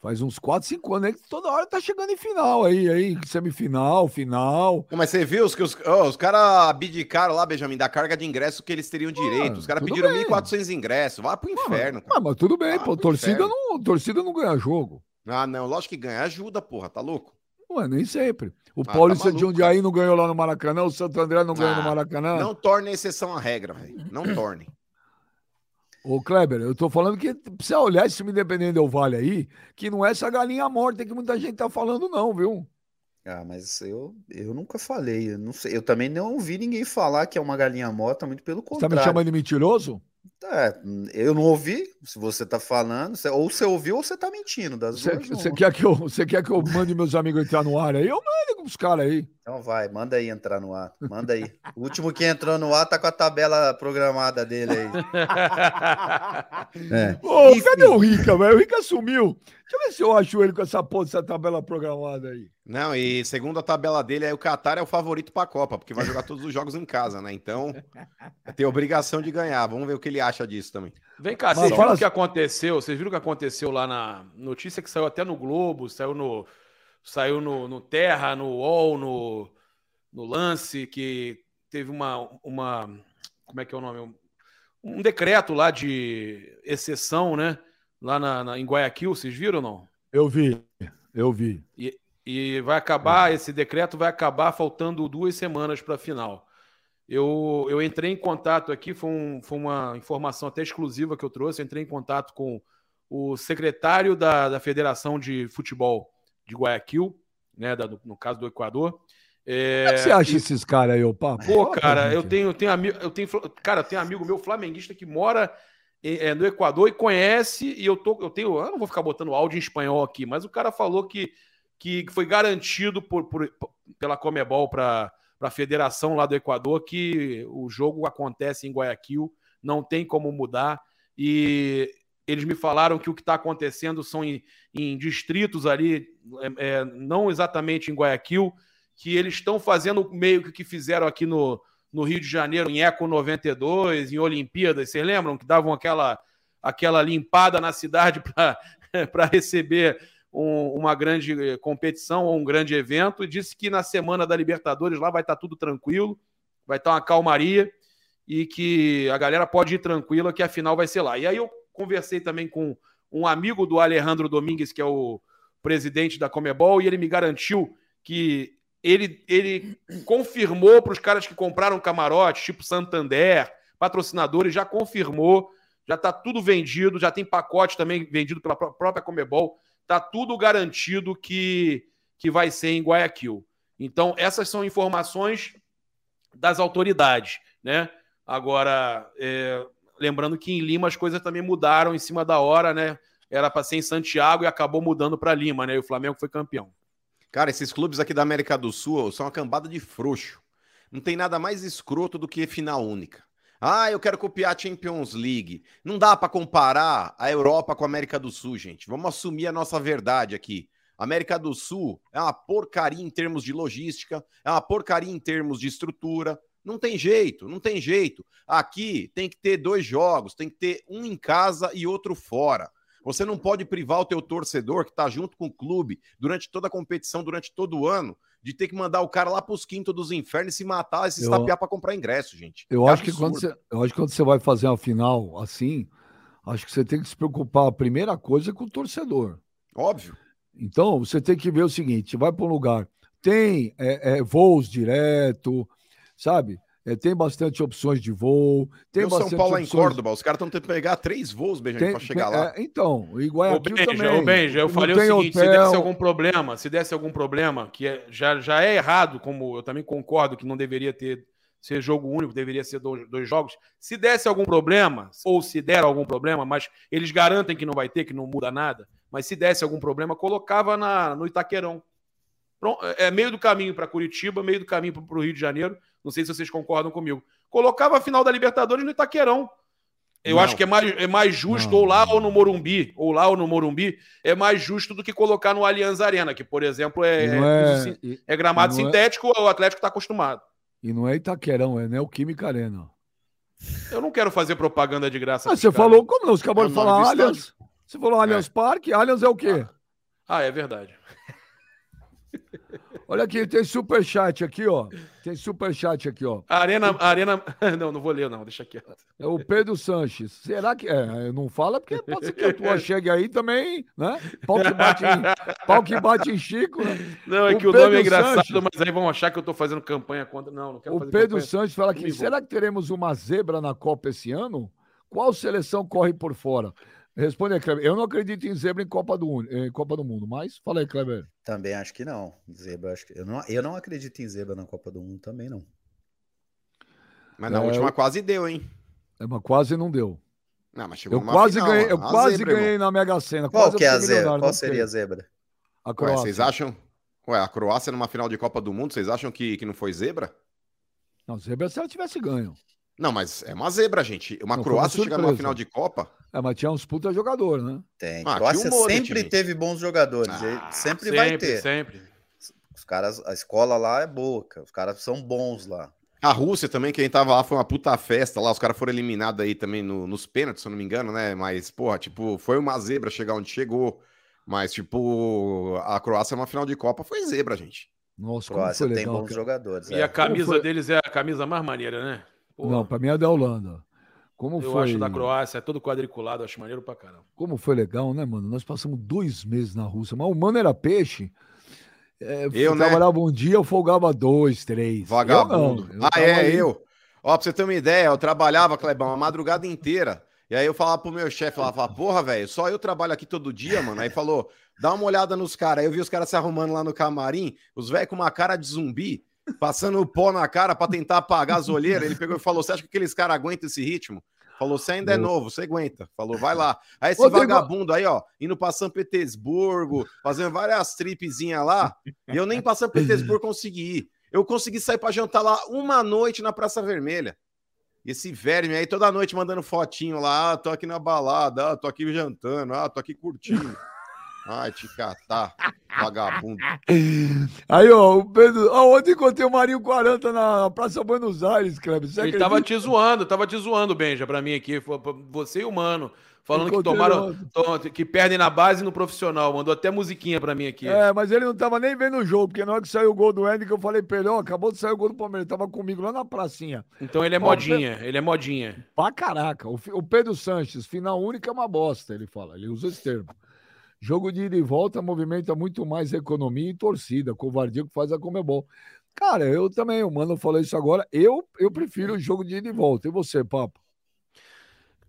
Faz uns 4, 5 anos aí que toda hora tá chegando em final aí, aí, semifinal, final. Mas você viu os que os, oh, os caras abdicaram lá, Benjamin, da carga de ingresso que eles teriam direito. Os caras pediram bem. 1.400 ingressos. Vai pro inferno. Ah, mas tudo bem, Ah, pô. Torcida inferno. não, torcida não ganha jogo. Ah, não, lógico que ganha. Ajuda, porra, tá louco? Não é nem sempre. O tá Paulista de maluco, Jundiaí não ganhou lá no Maracanã, o Santo André não ganhou no Ah, Maracanã. Não torne exceção a regra, velho. Não torne. Ô, Kleber, eu tô falando que precisa olhar esse time independente do Vale aí, que não é essa galinha morta que muita gente tá falando, não, viu? Ah, mas eu, eu nunca falei. Eu, não sei, eu também não ouvi ninguém falar que é uma galinha morta, muito pelo Você tá contrário. me chamando de mentiroso? É, eu não ouvi, se você tá falando, você- ou você ouviu ou você tá mentindo. Das Você você quer, que eu- você quer que eu mande meus amigos entrar no ar aí? Eu mando os caras aí. Então vai, manda aí entrar no ar. Manda aí. O último que entrou no ar tá com a tabela programada dele aí. É. Ô, cadê o Rica, velho? O Rica sumiu. Deixa eu ver se eu acho ele com essa porra dessa tabela programada aí. Não, e segundo a tabela dele, aí o Qatar é o favorito pra Copa, porque vai jogar todos os jogos em casa, né? Então, tem obrigação de ganhar. Vamos ver o que ele acha disso também. Vem cá, Mas vocês fala viram o que assim- aconteceu? Vocês viram o que aconteceu lá na notícia que saiu até no Globo, saiu no, saiu no, no Terra, no UOL, no, no Lance, que teve uma, uma. Como é que é o nome? Um, um decreto lá de exceção, né? Lá na, na- em Guayaquil, vocês viram ou não? Eu vi, eu vi. E vai acabar, esse decreto vai acabar faltando duas semanas para a final. Eu, eu entrei em contato aqui, foi, um- foi uma informação até exclusiva que eu trouxe. Eu entrei em contato com o secretário da, da Federação de Futebol de Guayaquil, né, da- no, caso do Equador. É, Como é que você acha esses caras aí, ô papo? Pô, cara, eu tenho, eu tenho amigo, eu tenho, cara, eu tenho amigo meu flamenguista que mora eh, no Equador e conhece, e eu tô, eu tenho, eu não vou ficar botando áudio em espanhol aqui, mas o cara falou que, que foi garantido por, por- pela Comebol para a federação lá do Equador que o jogo acontece em Guayaquil, não tem como mudar, e eles me falaram que o que está acontecendo são em, em distritos ali, é, é, não exatamente em Guayaquil, que eles estão fazendo meio que o que fizeram aqui no, no Rio de Janeiro, em Eco 92, em Olimpíadas. Vocês lembram que davam aquela, aquela limpada na cidade para receber um- uma grande eh, competição ou um grande evento? Disse que na semana da Libertadores lá vai estar tudo tranquilo, vai estar uma calmaria e que a galera pode ir tranquila, que a final vai ser lá. E aí eu conversei também com um amigo do Alejandro Domingues, que é o presidente da Comebol, e ele me garantiu que ele, ele confirmou para os caras que compraram camarote, tipo Santander, patrocinadores, já confirmou, já está tudo vendido, já tem pacote também vendido pela pró- própria Comebol, está tudo garantido que, que vai ser em Guayaquil. Então, essas são informações das autoridades, né? Agora, é, lembrando que em Lima as coisas também mudaram em cima da hora, né? Era para ser em Santiago e acabou mudando para Lima, né? E o Flamengo foi campeão. Cara, esses clubes aqui da América do Sul são uma cambada de frouxo. Não tem nada mais escroto do que final única. Ah, eu quero copiar a Champions League. Não dá pra comparar a Europa com a América do Sul, gente. Vamos assumir a nossa verdade aqui. A América do Sul é uma porcaria em termos de logística, é uma porcaria em termos de estrutura. Não tem jeito, não tem jeito. Aqui tem que ter dois jogos, tem que ter um em casa e outro fora. Você não pode privar o teu torcedor que está junto com o clube durante toda a competição, durante todo o ano, de ter que mandar o cara lá para os quintos dos infernos e se matar e se Eu- estapear para comprar ingresso, gente. Eu É acho, que quando você, eu acho que quando você vai fazer uma final assim, acho que você tem que se preocupar, a primeira coisa, é com o torcedor. Óbvio. Então, você tem que ver o seguinte: vai para um lugar, tem é, é, voos direto, sabe? É, tem bastante opções de voo, tem o São Paulo lá em opções- Córdoba, os caras estão tendo que pegar três voos, Benjamin, para chegar lá. é, então, e Ô, Guayaquil Benja, também. ô, Benja, eu Não falei o seguinte: se hotel. desse algum problema, se desse algum problema, que é- já, já é errado, como eu também concordo que não deveria ter ser jogo único, deveria ser dois, dois jogos. Se desse algum problema, ou se der algum problema, mas eles garantem que não vai ter, que não muda nada, mas se desse algum problema, colocava na, no Itaquerão. Pron- É meio do caminho para Curitiba, meio do caminho para o Rio de Janeiro. Não sei se vocês concordam comigo. Colocava a final da Libertadores no Itaquerão. Eu Não. acho que é mais, é mais justo Não. ou lá ou no Morumbi, ou lá ou no Morumbi, é mais justo do que colocar no Allianz Arena, que, por exemplo, é, é é, é gramado é- sintético, o Atlético está acostumado. e não é Itaquerão, é Neoquímica Arena. Eu não quero fazer propaganda de graça. Ah, você caras. falou, como não? Você acabou É de falar Allianz. Você falou Allianz Parque, Allianz é o quê? Ah, é verdade. Olha aqui, tem superchat aqui, ó. Tem superchat aqui, ó. Arena, Arena. Não, não vou ler, não, deixa quieto. É o Pedro Sanches. Será que. É, não fala, porque pode ser que a tua chegue aí também, né? Pau que bate em, pau que bate em Chico, né? Não, é O que o Pedro nome é engraçado, Sanches. mas aí vão achar que eu tô fazendo campanha contra. Não, não quero O Pedro campanha. Sanches fala aqui: será que teremos uma zebra na Copa esse ano? Qual seleção corre por fora? Responde aí, Kleber. Eu não acredito em zebra em Copa do, em Copa do Mundo, mas fala aí, Kleber. Também acho que não. Zebra, acho que... eu, não, eu não acredito em zebra na Copa do Mundo também, não. Mas na É, última quase deu, hein? É, mas quase não deu. Não, mas chegou Eu quase final, ganhei, eu quase zebra, ganhei irmão. na Mega Sena. Qual quase que é a zebra? Qual seria a zebra? A Ué, Croácia. vocês acham? Ué, a Croácia numa final de Copa do Mundo, vocês acham que, que não foi zebra? Não, zebra é se ela tivesse ganho. Não, mas é uma zebra, gente. Uma Não, foi uma Croácia chegar numa final de Copa. É, mas tinha uns puta jogador, né? Tem. Ah, Croácia um sempre teve bons jogadores. Ah, sempre, vai ter. Sempre. Os caras, a escola lá é boa, cara. Os caras são bons lá. A Rússia também, quem tava lá foi uma puta festa lá. Os caras foram eliminados aí também no- nos pênaltis, se eu não me engano, né? Mas, porra, tipo, foi uma zebra chegar onde chegou. Mas, tipo, a Croácia numa final de Copa foi zebra, gente. Nossa, como Croácia foi tem legal. bons cara. jogadores. E é. a camisa foi? deles é a camisa mais maneira, né? Porra, Não, pra mim é da Holanda. Como eu foi? acho da Croácia, é todo quadriculado, acho maneiro pra caramba. Como foi legal, né, mano? Nós passamos dois meses na Rússia, mas o mano era peixe. É, Eu, né? trabalhava um dia, eu folgava dois, três. Vagabundo. Eu não, eu ah, é, ali. eu. Ó, pra você ter uma ideia, eu trabalhava, Clebão, a madrugada inteira. E aí eu falava pro meu chefe, falava, falava, porra, velho, só eu trabalho aqui todo dia, mano. Aí falou, dá uma olhada nos caras. Aí eu vi os caras se arrumando lá no camarim, os velhos com uma cara de zumbi, passando pó na cara pra tentar apagar as olheiras. Ele pegou e falou, você acha que aqueles caras aguentam esse ritmo? Falou, você ainda é novo, você aguenta. Falou, vai lá. Aí esse vagabundo aí, ó, indo pra São Petersburgo, fazendo várias tripezinhas lá, e eu nem pra São Petersburgo consegui ir. Eu consegui sair pra jantar lá uma noite na Praça Vermelha. Esse verme aí toda noite mandando fotinho lá, ah, tô aqui na balada, ah, tô aqui jantando, ah, tô aqui curtindo. Ai, te catar, vagabundo. Aí, ó, o Pedro. Ó, ontem encontrei o Marinho 40 na Praça Buenos Aires, Kleber. Você Ele acredita? tava te zoando, tava te zoando, Benja, pra mim aqui. Você e o Mano. Falando que tomaram. que perdem na base e no profissional. Mandou até musiquinha pra mim aqui. É, mas ele não tava nem vendo o jogo, porque na hora que saiu o gol do Henrique, eu falei pra ele, ó, acabou de sair o gol do Palmeiras, ele tava comigo lá na pracinha. Então ele é Ó, modinha, ele é modinha. Pra caraca. O, o Pedro Sanches, final única é uma bosta, ele fala. Ele usa esse termo. Jogo de ida e volta movimenta muito mais economia e torcida. Covardia que faz a Comebol. Cara, eu também, o Mano falou isso agora. Eu, eu prefiro o jogo de ida e volta. E você, Papo?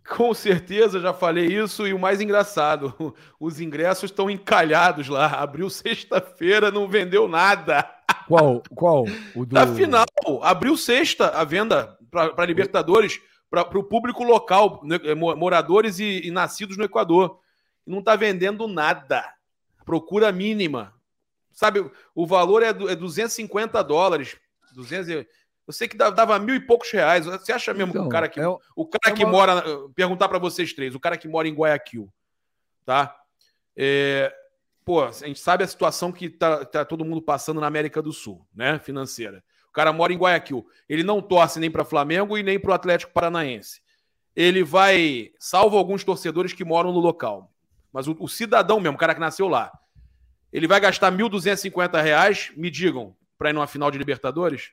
Com certeza, já falei isso. E o mais engraçado, os ingressos estão encalhados lá. Abriu sexta-feira, não vendeu nada. Qual? Qual? O do... Da final, abriu sexta a venda para Libertadores, para o público local, né, mo- moradores e, e nascidos no Equador. E não está vendendo nada. Procura mínima. Sabe, o valor é, du- é 250 dólares. 200 e- Eu sei que dava, mil e poucos reais. Você acha mesmo que Então, o cara que, é o- o cara é que uma- mora. Perguntar para vocês três, o cara que mora em Guayaquil, tá? É, pô, a gente sabe a situação que tá, tá todo mundo passando na América do Sul, né? Financeira. O cara mora em Guayaquil. Ele não torce nem para Flamengo e nem para o Atlético Paranaense. Ele vai, salvo alguns torcedores que moram no local, mas o, o cidadão mesmo, o cara que nasceu lá, ele vai gastar 1.250 reais, me digam, para ir numa final de Libertadores?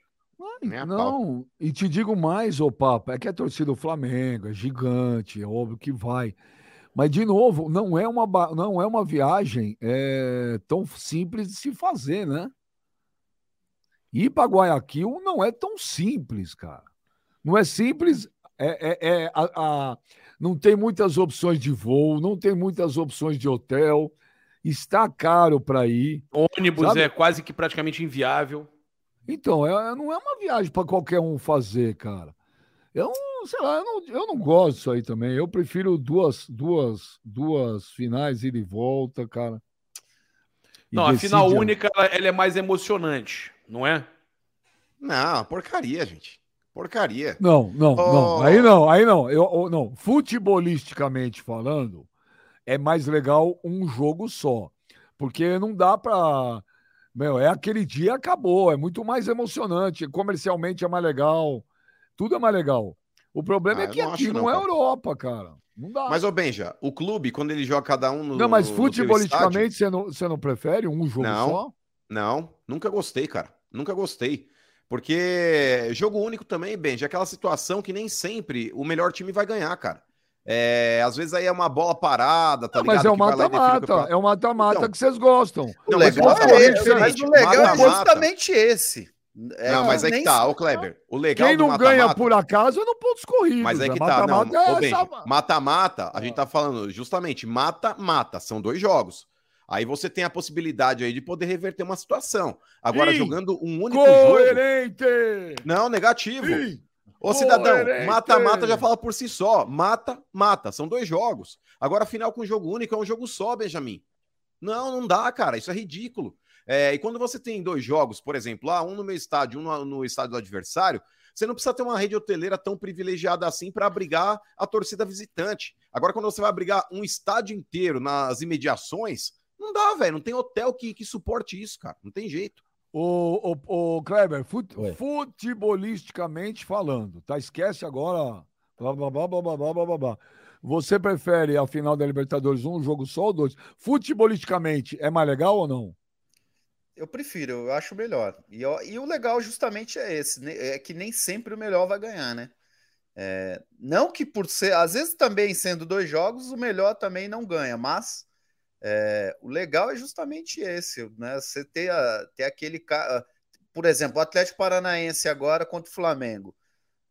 Pau. Não, e te digo mais, ô Papa, é que a torcida do Flamengo é gigante, é óbvio que vai. Mas, de novo, não é uma, não é uma viagem é, tão simples de se fazer, né? Ir para Guayaquil não é tão simples, cara. Não é simples, é, é- é a- a- não tem muitas opções de voo, não tem muitas opções de hotel, está caro para ir. Ônibus Sabe? é quase que praticamente inviável. Então, é- não é uma viagem para qualquer um fazer, cara. Eu, sei lá, eu não, eu não gosto disso aí também. Eu prefiro duas, duas, duas finais ida e volta, cara. E Não, a final única ela, ela é mais emocionante, não é? Não, porcaria, gente. Porcaria. Não, não, não. Oh. Aí não, aí não. Eu, eu- não. Futebolisticamente falando, é mais legal um jogo só. Porque não dá pra. Meu, é aquele dia acabou. É muito mais emocionante. Comercialmente é mais legal. Tudo é mais legal. O problema Ah, é que não aqui não, não, é. Europa, cara. Não dá. Mas, ô Benja, o clube, quando ele joga cada um no. não, mas futebolisticamente você não, você não prefere um jogo Não. só? Não, nunca gostei, cara. Nunca gostei. Porque jogo único também, Benja, é aquela situação que nem sempre o melhor time vai ganhar, cara. É, às vezes aí é uma bola parada, tá Não, mas ligado? é o o mata-mata. É o mata-mata Então. que vocês gostam. O Não, mas legal é esse, mas o legal é Mata-mata. justamente esse. É, Não, mas é que tá, ô Kleber. O legal Quem do não ganha mata-mata- por acaso é no pontos corridos. Mas é que tá, não. Mata-mata é mata-mata, a Ah. gente tá falando justamente mata-mata, são dois jogos. Aí você tem a possibilidade aí de poder reverter uma situação. Agora, Ih, jogando um único jogo. Coerente! Não, negativo. Ih, Ô, cidadão, mata-mata já fala por si só. Mata-mata. São dois jogos. Agora, final com jogo único é um jogo só, Benjamin. Não, não dá, cara. Isso é ridículo. É, e quando você tem dois jogos, por exemplo, lá, um no meu estádio, um no, no estádio do adversário, você não precisa ter uma rede hoteleira tão privilegiada assim para abrigar a torcida visitante. Agora, quando você vai abrigar um estádio inteiro nas imediações, não dá, velho. Não tem hotel que, que suporte isso, cara. Não tem jeito. O, o, o Kleber, fut, futebolisticamente falando, tá? Esquece agora. Blá, blá, blá, blá, blá, blá, blá, blá. Você prefere a final da Libertadores um jogo só ou dois? Futebolisticamente, é mais legal ou não? Eu prefiro, eu acho melhor. E, ó, e o legal justamente é esse, né? é que nem sempre o melhor vai ganhar, né? É, não que por ser, às vezes também sendo dois jogos, o melhor também não ganha, mas é, o legal é justamente esse, né? Você ter, a- ter aquele cara, por exemplo, o Atlético Paranaense agora contra o Flamengo.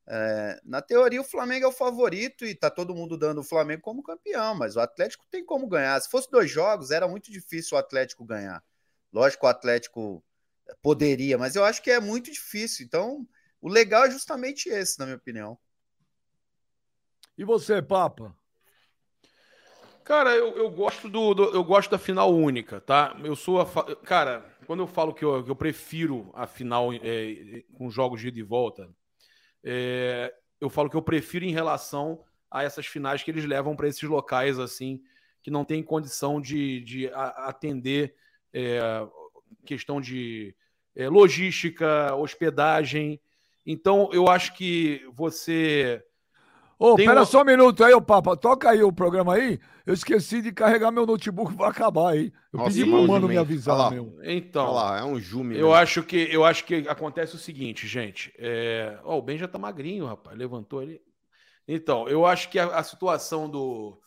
É, na teoria, o Flamengo é o favorito e tá todo mundo dando o Flamengo como campeão, mas o Atlético tem como ganhar. Se fosse dois jogos, era muito difícil o Atlético ganhar. Lógico o Atlético poderia, mas eu acho que é muito difícil. Então, o legal é justamente esse, na minha opinião. E você, Papa? Cara, eu, eu gosto do, do- eu gosto da final única, tá? Eu sou a fa- cara, quando eu falo que eu, que eu prefiro a final é, com jogos de ida e volta, é, eu falo que eu prefiro em relação a essas finais que eles levam para esses locais assim que não tem condição de, de atender é, questão de é, logística, hospedagem. Então, eu acho que você Ô, Tem pera uma- só um minuto aí, ô Papa. Toca aí o programa aí. Eu esqueci de carregar meu notebook, vai acabar aí. Eu Nossa, pedi pro mano me avisar, lá. meu. então Olha lá, é um jume. Eu acho que eu acho que acontece o seguinte, gente. É... ó, o Ben já tá magrinho, rapaz. Levantou ali. Então, eu acho que a, a situação do,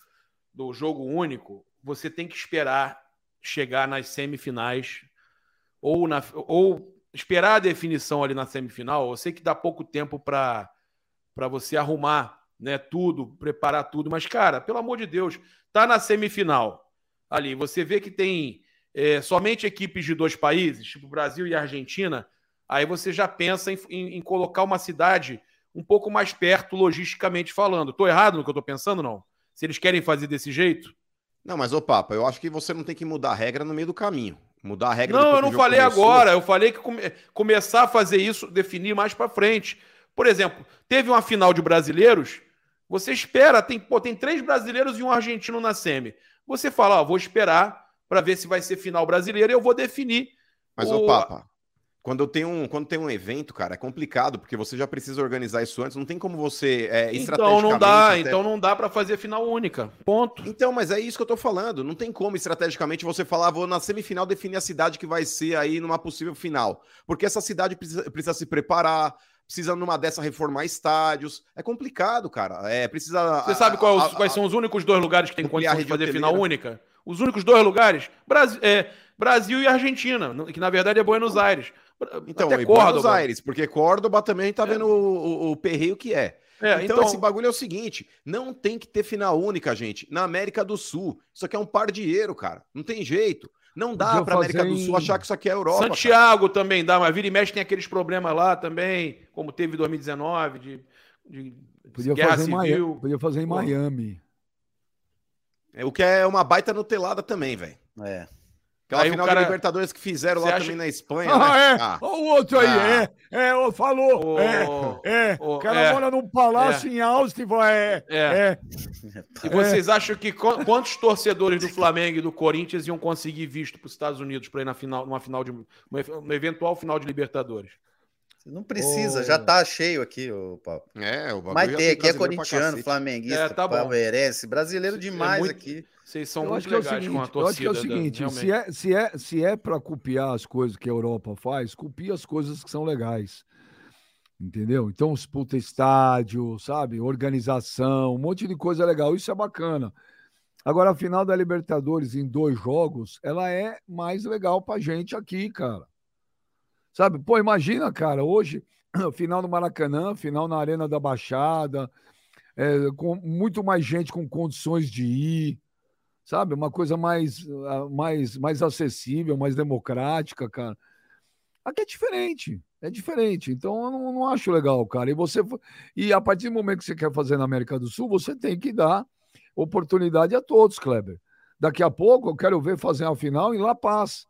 do jogo único, você tem que esperar chegar nas semifinais ou, na, ou esperar a definição ali na semifinal. Eu sei que dá pouco tempo para você arrumar né, tudo, preparar tudo, mas, cara, pelo amor de Deus, tá na semifinal ali. Você vê que tem é, somente equipes de dois países, tipo Brasil e Argentina, aí você já pensa em, em- em colocar uma cidade um pouco mais perto, logisticamente falando. Estou errado no que eu estou pensando, não? Se eles querem fazer desse jeito? Não, mas, ô Papa, eu acho que você não tem que mudar a regra no meio do caminho. Mudar a regra Não, eu não falei começou. agora. Eu falei que come- começar a fazer isso, definir mais para frente. Por exemplo, teve uma final de brasileiros. Você espera, tem, pô, tem três brasileiros e um argentino na semi. Você fala, ó, vou esperar para ver se vai ser final brasileira e eu vou definir. Mas, o- ô Papa, quando tem, um, quando tem um evento, cara, é complicado, porque você já precisa organizar isso antes. Não tem como você é, Então não dá, até- então não dá para fazer final única. Ponto. Então, mas é isso que eu tô falando. Não tem como estrategicamente você falar, "Ah, vou na semifinal definir a cidade que vai ser aí numa possível final. Porque essa cidade precisa, precisa se preparar, precisa numa dessa reformar estádios. É complicado, cara. É, precisa. Você sabe qual- a- a- quais são os únicos dois lugares que tem condição a de fazer final única? Os únicos dois lugares? Brasil, é, Brasil e Argentina, que na verdade é Buenos Aires. Então, Até e Buenos Córdoba. Aires, porque Córdoba também a gente tá vendo o, o, o perreio que é. É, então, então, esse bagulho é o seguinte: não tem que ter final única, gente. Na América do Sul. Isso aqui é um par de dinheiro, cara. Não tem jeito. Não dá Podia pra América do em- Sul achar que isso aqui é Europa. cara. Santiago também dá, mas vira e mexe tem aqueles problemas lá também, como teve em 2019, de, de Podia guerra fazer, em Miami, civil. podia fazer em. Miami. É, O que é uma baita nutelada também, velho. É. Aquela Aí final cara- de Libertadores que fizeram lá acha- também na Espanha, Ah, né? é. Ah, Ó, o outro aí, Ah. é. É, falou. É, é. o cara é, mora num palácio em Austin, vai, é. É. É. E vocês acham que qu- quantos torcedores do Flamengo e do Corinthians iam conseguir visto para os Estados Unidos para ir na final, numa final de uma, eventual final de Libertadores? Não precisa, Ô. já tá cheio aqui, o Paulo. É, o bagulho Mas tem, aqui é corintiano, flamenguista, É, tá palmeirense, brasileiro demais muito- aqui. Vocês são Eu muito acho que é o seguinte, eu acho que é o da- seguinte, realmente. se é, se é, se é para copiar as coisas que a Europa faz, copia as coisas que são legais. Entendeu? Então, os puta estádio, sabe? Organização, um monte de coisa legal. Isso é bacana. Agora, a final da Libertadores em dois jogos, ela é mais legal pra gente aqui, cara. Sabe? Pô, imagina, cara, hoje, final no Maracanã, final na Arena da Baixada, é, com muito mais gente com condições de ir, sabe? Uma coisa mais, ah, mais, mais acessível, mais democrática, cara. Aqui é diferente, é diferente. Então eu não, não acho legal, cara. E você e a partir do momento que você quer fazer na América do Sul, você tem que dar oportunidade a todos, Kleber. Daqui a pouco eu quero ver fazer a final em La Paz.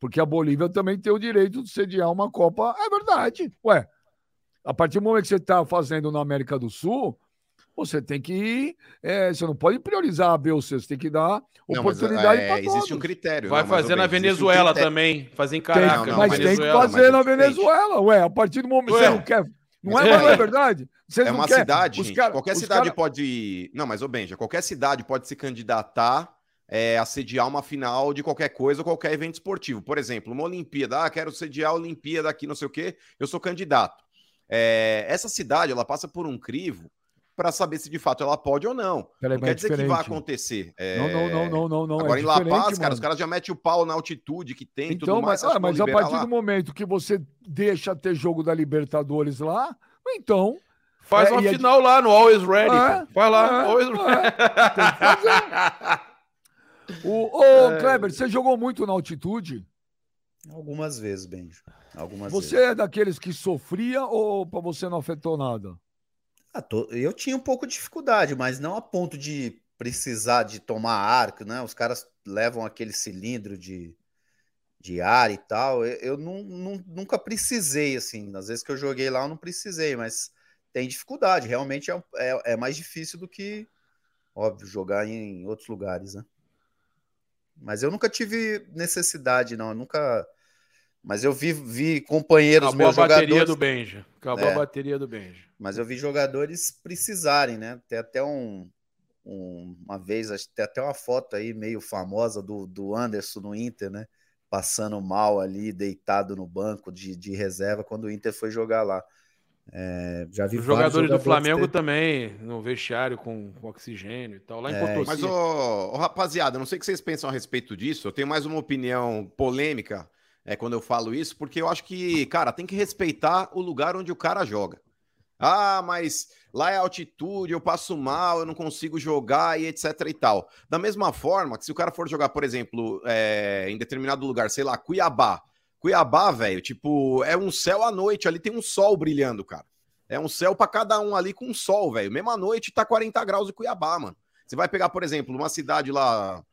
Porque a Bolívia também tem o direito de sediar uma Copa. É verdade. Ué, a partir do momento que você está fazendo na América do Sul, você tem que ir. é, você não pode priorizar a B ou C, você tem que dar Não, oportunidade é, para todos. Existe um critério. Vai não, mas, fazer na um Venezuela critério. também. Fazer em Tem- Caracas. Não, não, mas tem que fazer é na. Venezuela, ué. A partir do momento que você não quer. Não é, É. não é verdade? Vocês É uma querem- cidade, gente. cara- qualquer cidade cara- pode. Não, mas, ô Benja, qualquer cidade pode se candidatar é, a sediar uma final de qualquer coisa ou qualquer evento esportivo. Por exemplo, uma Olimpíada. Ah, quero sediar a Olimpíada aqui, não sei o quê, eu sou candidato. É, essa cidade, ela passa por um crivo para saber se de fato ela pode ou não. Peraí, não mas quer é dizer que vai acontecer. É, Não, não, não, não, não, não. Agora é em La Paz, cara, mano. os caras já metem o pau na altitude que tem e Então, tudo mais. mas, acho ah, mas a partir lá. do momento que você deixa ter jogo da Libertadores lá, então. Faz É, uma é- final lá no Always Ready. É. Vai lá, é, Always é. Ready. O, ô, É. Kleber, você jogou muito na altitude? Algumas vezes, Benjo. Algumas Você vezes. é daqueles que sofria ou pra você não afetou nada? Ah, tô- Eu tinha um pouco de dificuldade, mas não a ponto de precisar de tomar ar, né? Os caras levam aquele cilindro de, de ar e tal. Eu, eu não- não- nunca precisei, assim. Às vezes que eu joguei lá, eu não precisei, mas tem dificuldade. Realmente é, é, é mais difícil do que, óbvio, jogar em outros lugares, né? Mas eu nunca tive necessidade, não. Eu nunca. Mas eu vi, vi companheiros Acabou a meus bateria jogadores. do Benja. Acabou É. a bateria do Benja. Mas eu vi jogadores precisarem, né? Tem até um, um- uma vez, acho que tem até uma foto aí meio famosa do, do Anderson no Inter, né? Passando mal ali, deitado no banco de, de reserva quando o Inter foi jogar lá. É, já vi Os vários jogadores do Flamengo ter- também, no vestiário com, com oxigênio e tal. Lá em É, Potosí. Mas, ô, ô, rapaziada, não sei o que vocês pensam a respeito disso. Eu tenho mais uma opinião polêmica é, quando eu falo isso, porque eu acho que, cara, tem que respeitar o lugar onde o cara joga. Ah, mas lá é altitude, eu passo mal, eu não consigo jogar e etc e tal. Da mesma forma que se o cara for jogar, por exemplo, é, em determinado lugar, sei lá, Cuiabá. Cuiabá, velho, tipo, é um céu à noite, ali tem um sol brilhando, cara. É um céu pra cada um ali com um sol, velho. Mesma noite tá 40 graus em Cuiabá, mano. Você vai pegar, por exemplo, uma cidade lá,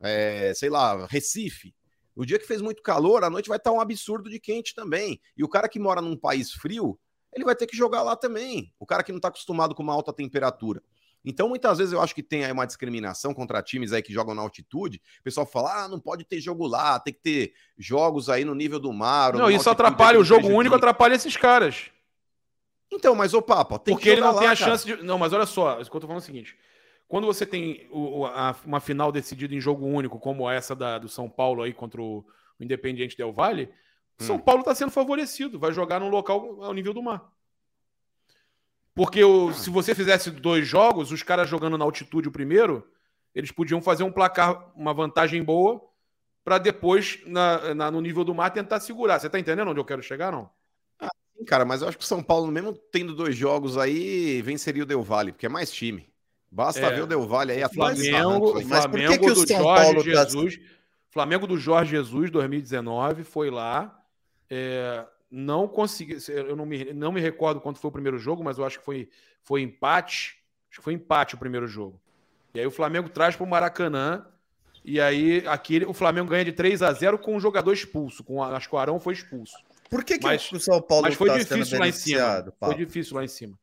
é, sei lá, Recife. O dia que fez muito calor, a noite vai estar um absurdo de quente também. E o cara que mora num país frio, ele vai ter que jogar lá também. O cara que não está acostumado com uma alta temperatura. Então, muitas vezes eu acho que tem aí uma discriminação contra times aí que jogam na altitude. O pessoal fala: ah, não pode ter jogo lá, tem que ter jogos aí no nível do mar. Não, isso atrapalha. O jogo único atrapalha esses caras. Então, mas ô Papa, tem porque que ele não tem lá, a cara. chance de. Não, mas olha só, isso que eu tô falando é o seguinte: quando você tem o- a- uma final decidida em jogo único, como essa da, do São Paulo aí contra o, o Independiente Del Valle, o São Hum. Paulo está sendo favorecido, vai jogar num local ao nível do mar. Porque o- se você fizesse dois jogos, os caras jogando na altitude o primeiro, eles podiam fazer um placar, uma vantagem boa, para depois, na- na- no nível do mar, tentar segurar. Você tá entendendo onde eu quero chegar, não? Sim, Cara, mas eu acho que o São Paulo, mesmo tendo dois jogos aí, venceria o Del Valle, porque é mais time. Basta É, ver o Del Valle aí Flamengo, atrás Flamengo, aí. Mas por que Flamengo que o do São Jorge Paulo tá- Jesus. Flamengo do Jorge Jesus, 2019, foi lá. é, não consegui. Eu não me, não me recordo quanto foi o primeiro jogo, mas eu acho que foi, foi empate. Acho que foi empate o primeiro jogo. E aí o Flamengo traz para o Maracanã. E aí aqui o Flamengo ganha de 3 a 0 com um jogador expulso. Com, a- acho que o Arão foi expulso. Por que, que Mas- o São Paulo Mas foi tá difícil lá em cima. beneficiado, Foi difícil lá em cima.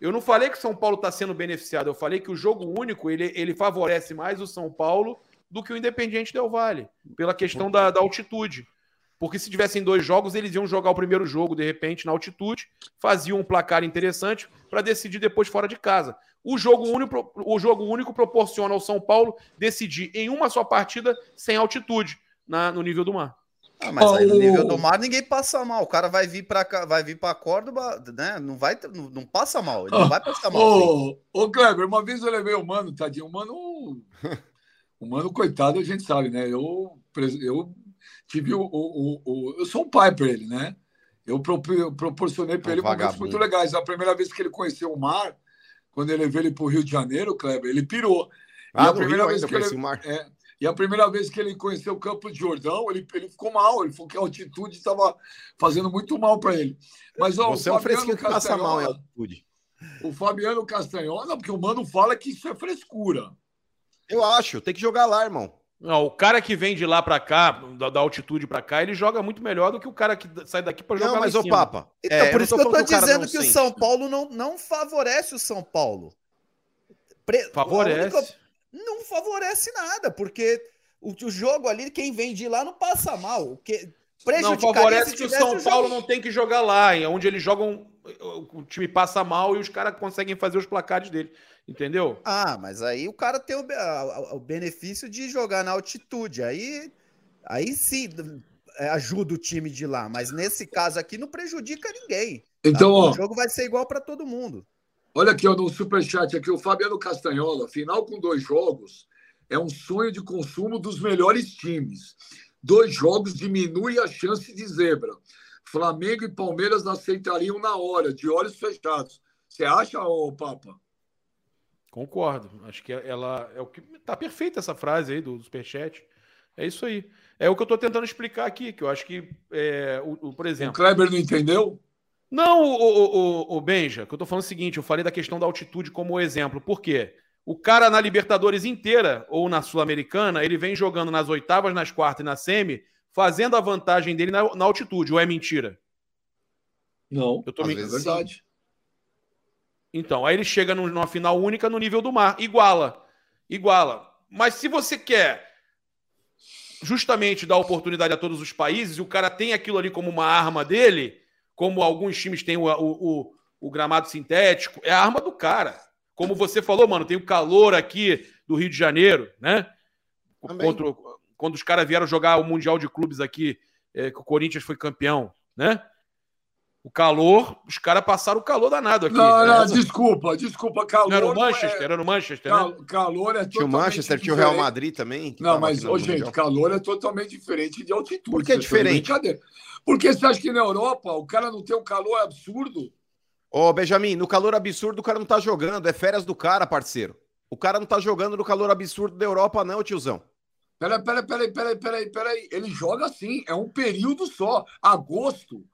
Eu não falei que o São Paulo está sendo beneficiado, eu falei que o jogo único ele, ele favorece mais o São Paulo do que o Independiente Del Vale, pela questão da, da altitude. Porque se tivessem dois jogos, eles iam jogar o primeiro jogo, de repente, na altitude, faziam um placar interessante para decidir depois fora de casa. O jogo, único, o jogo único proporciona ao São Paulo decidir em uma só partida sem altitude na, no nível do mar. Ah, mas aí no nível do mar ninguém passa mal. O cara vai vir para vai vir para Córdoba, né? Não vai, não, não passa mal. Ele não vai passar mal. Ô, ô Kleber, uma vez eu levei o mano, tadinho, o mano, o mano coitado, a gente sabe, né? Eu eu tive o, o, o eu sou um pai para ele, né? Eu proporcionei para é um ele momentos muito legais. A primeira vez que ele conheceu o mar, quando ele levei ele para o Rio de Janeiro, Kleber, ele pirou. Ah, e a primeira vez que ele, é, e a primeira vez que ele conheceu o Campo de Jordão, ele, ele ficou mal. Ele falou que a altitude estava fazendo muito mal para ele. Mas ó, Você o Fabiano é um que passa mal em altitude. O Fabiano Castanhola, porque o mano fala que isso é frescura. Eu acho, tem que jogar lá, irmão. Não, o cara que vem de lá para cá, da, da altitude para cá, ele joga muito melhor do que o cara que sai daqui para jogar Não, mas ô Papa. Então, é, por isso que eu tô dizendo que, o São Paulo não, não favorece o São Paulo. Pre... Favorece. Não favorece nada, porque o, o jogo ali, quem vem de lá não passa mal. Que não favorece que o São Paulo não tem que jogar lá, onde eles jogam, o time passa mal e os caras conseguem fazer os placares dele. Entendeu? Ah, mas aí o cara tem o, a, o benefício de jogar na altitude. Aí, aí sim é, ajuda o time de lá. Mas nesse caso aqui não prejudica ninguém. Então, tá? o jogo vai ser igual para todo mundo. Olha aqui, ó, no superchat aqui, o Fabiano Castanhola, final com dois jogos é um sonho de consumo dos melhores times. Dois jogos diminui a chance de zebra. Flamengo e Palmeiras aceitariam na hora, de olhos fechados. Você acha, ô Papa? Concordo. Acho que ela é o que tá perfeita essa frase aí do superchat. É isso aí. É o que eu estou tentando explicar aqui, que eu acho que, é, o, o, por exemplo. O Kleber não entendeu? Não, o, o, o, Benja, que eu tô falando o seguinte, eu falei da questão da altitude como exemplo. Por quê? O cara na Libertadores inteira, ou na Sul-Americana, ele vem jogando nas oitavas, nas quartas e na semi, fazendo a vantagem dele na, na altitude, ou é mentira? Não, eu tô me... é verdade. Então, aí ele chega numa final única no nível do mar. Iguala. Iguala. Mas se você quer justamente dar oportunidade a todos os países, e o cara tem aquilo ali como uma arma dele como alguns times têm o, o, o, gramado sintético, é a arma do cara. Como você falou, mano, tem o calor aqui do Rio de Janeiro, né? Contra, quando os caras vieram jogar o Mundial de Clubes aqui, é, que o Corinthians foi campeão, né? O calor, os caras passaram o calor danado aqui. Não, não, desculpa, desculpa, calor. Não era no Manchester, é... era no Manchester, Cal, né? Calor é Tinha o Manchester, tinha o Real Madrid também. Não, mas, ô, gente, calor é totalmente diferente de altitude. Por que é diferente? Porque você acha que na Europa o cara não tem um calor absurdo? Ô, Benjamin, no calor absurdo o cara não tá jogando, é férias do cara, parceiro. O cara não tá jogando no calor absurdo da Europa, não, tiozão. Peraí, peraí, peraí, peraí, peraí, peraí. Ele joga assim, é um período só. Agosto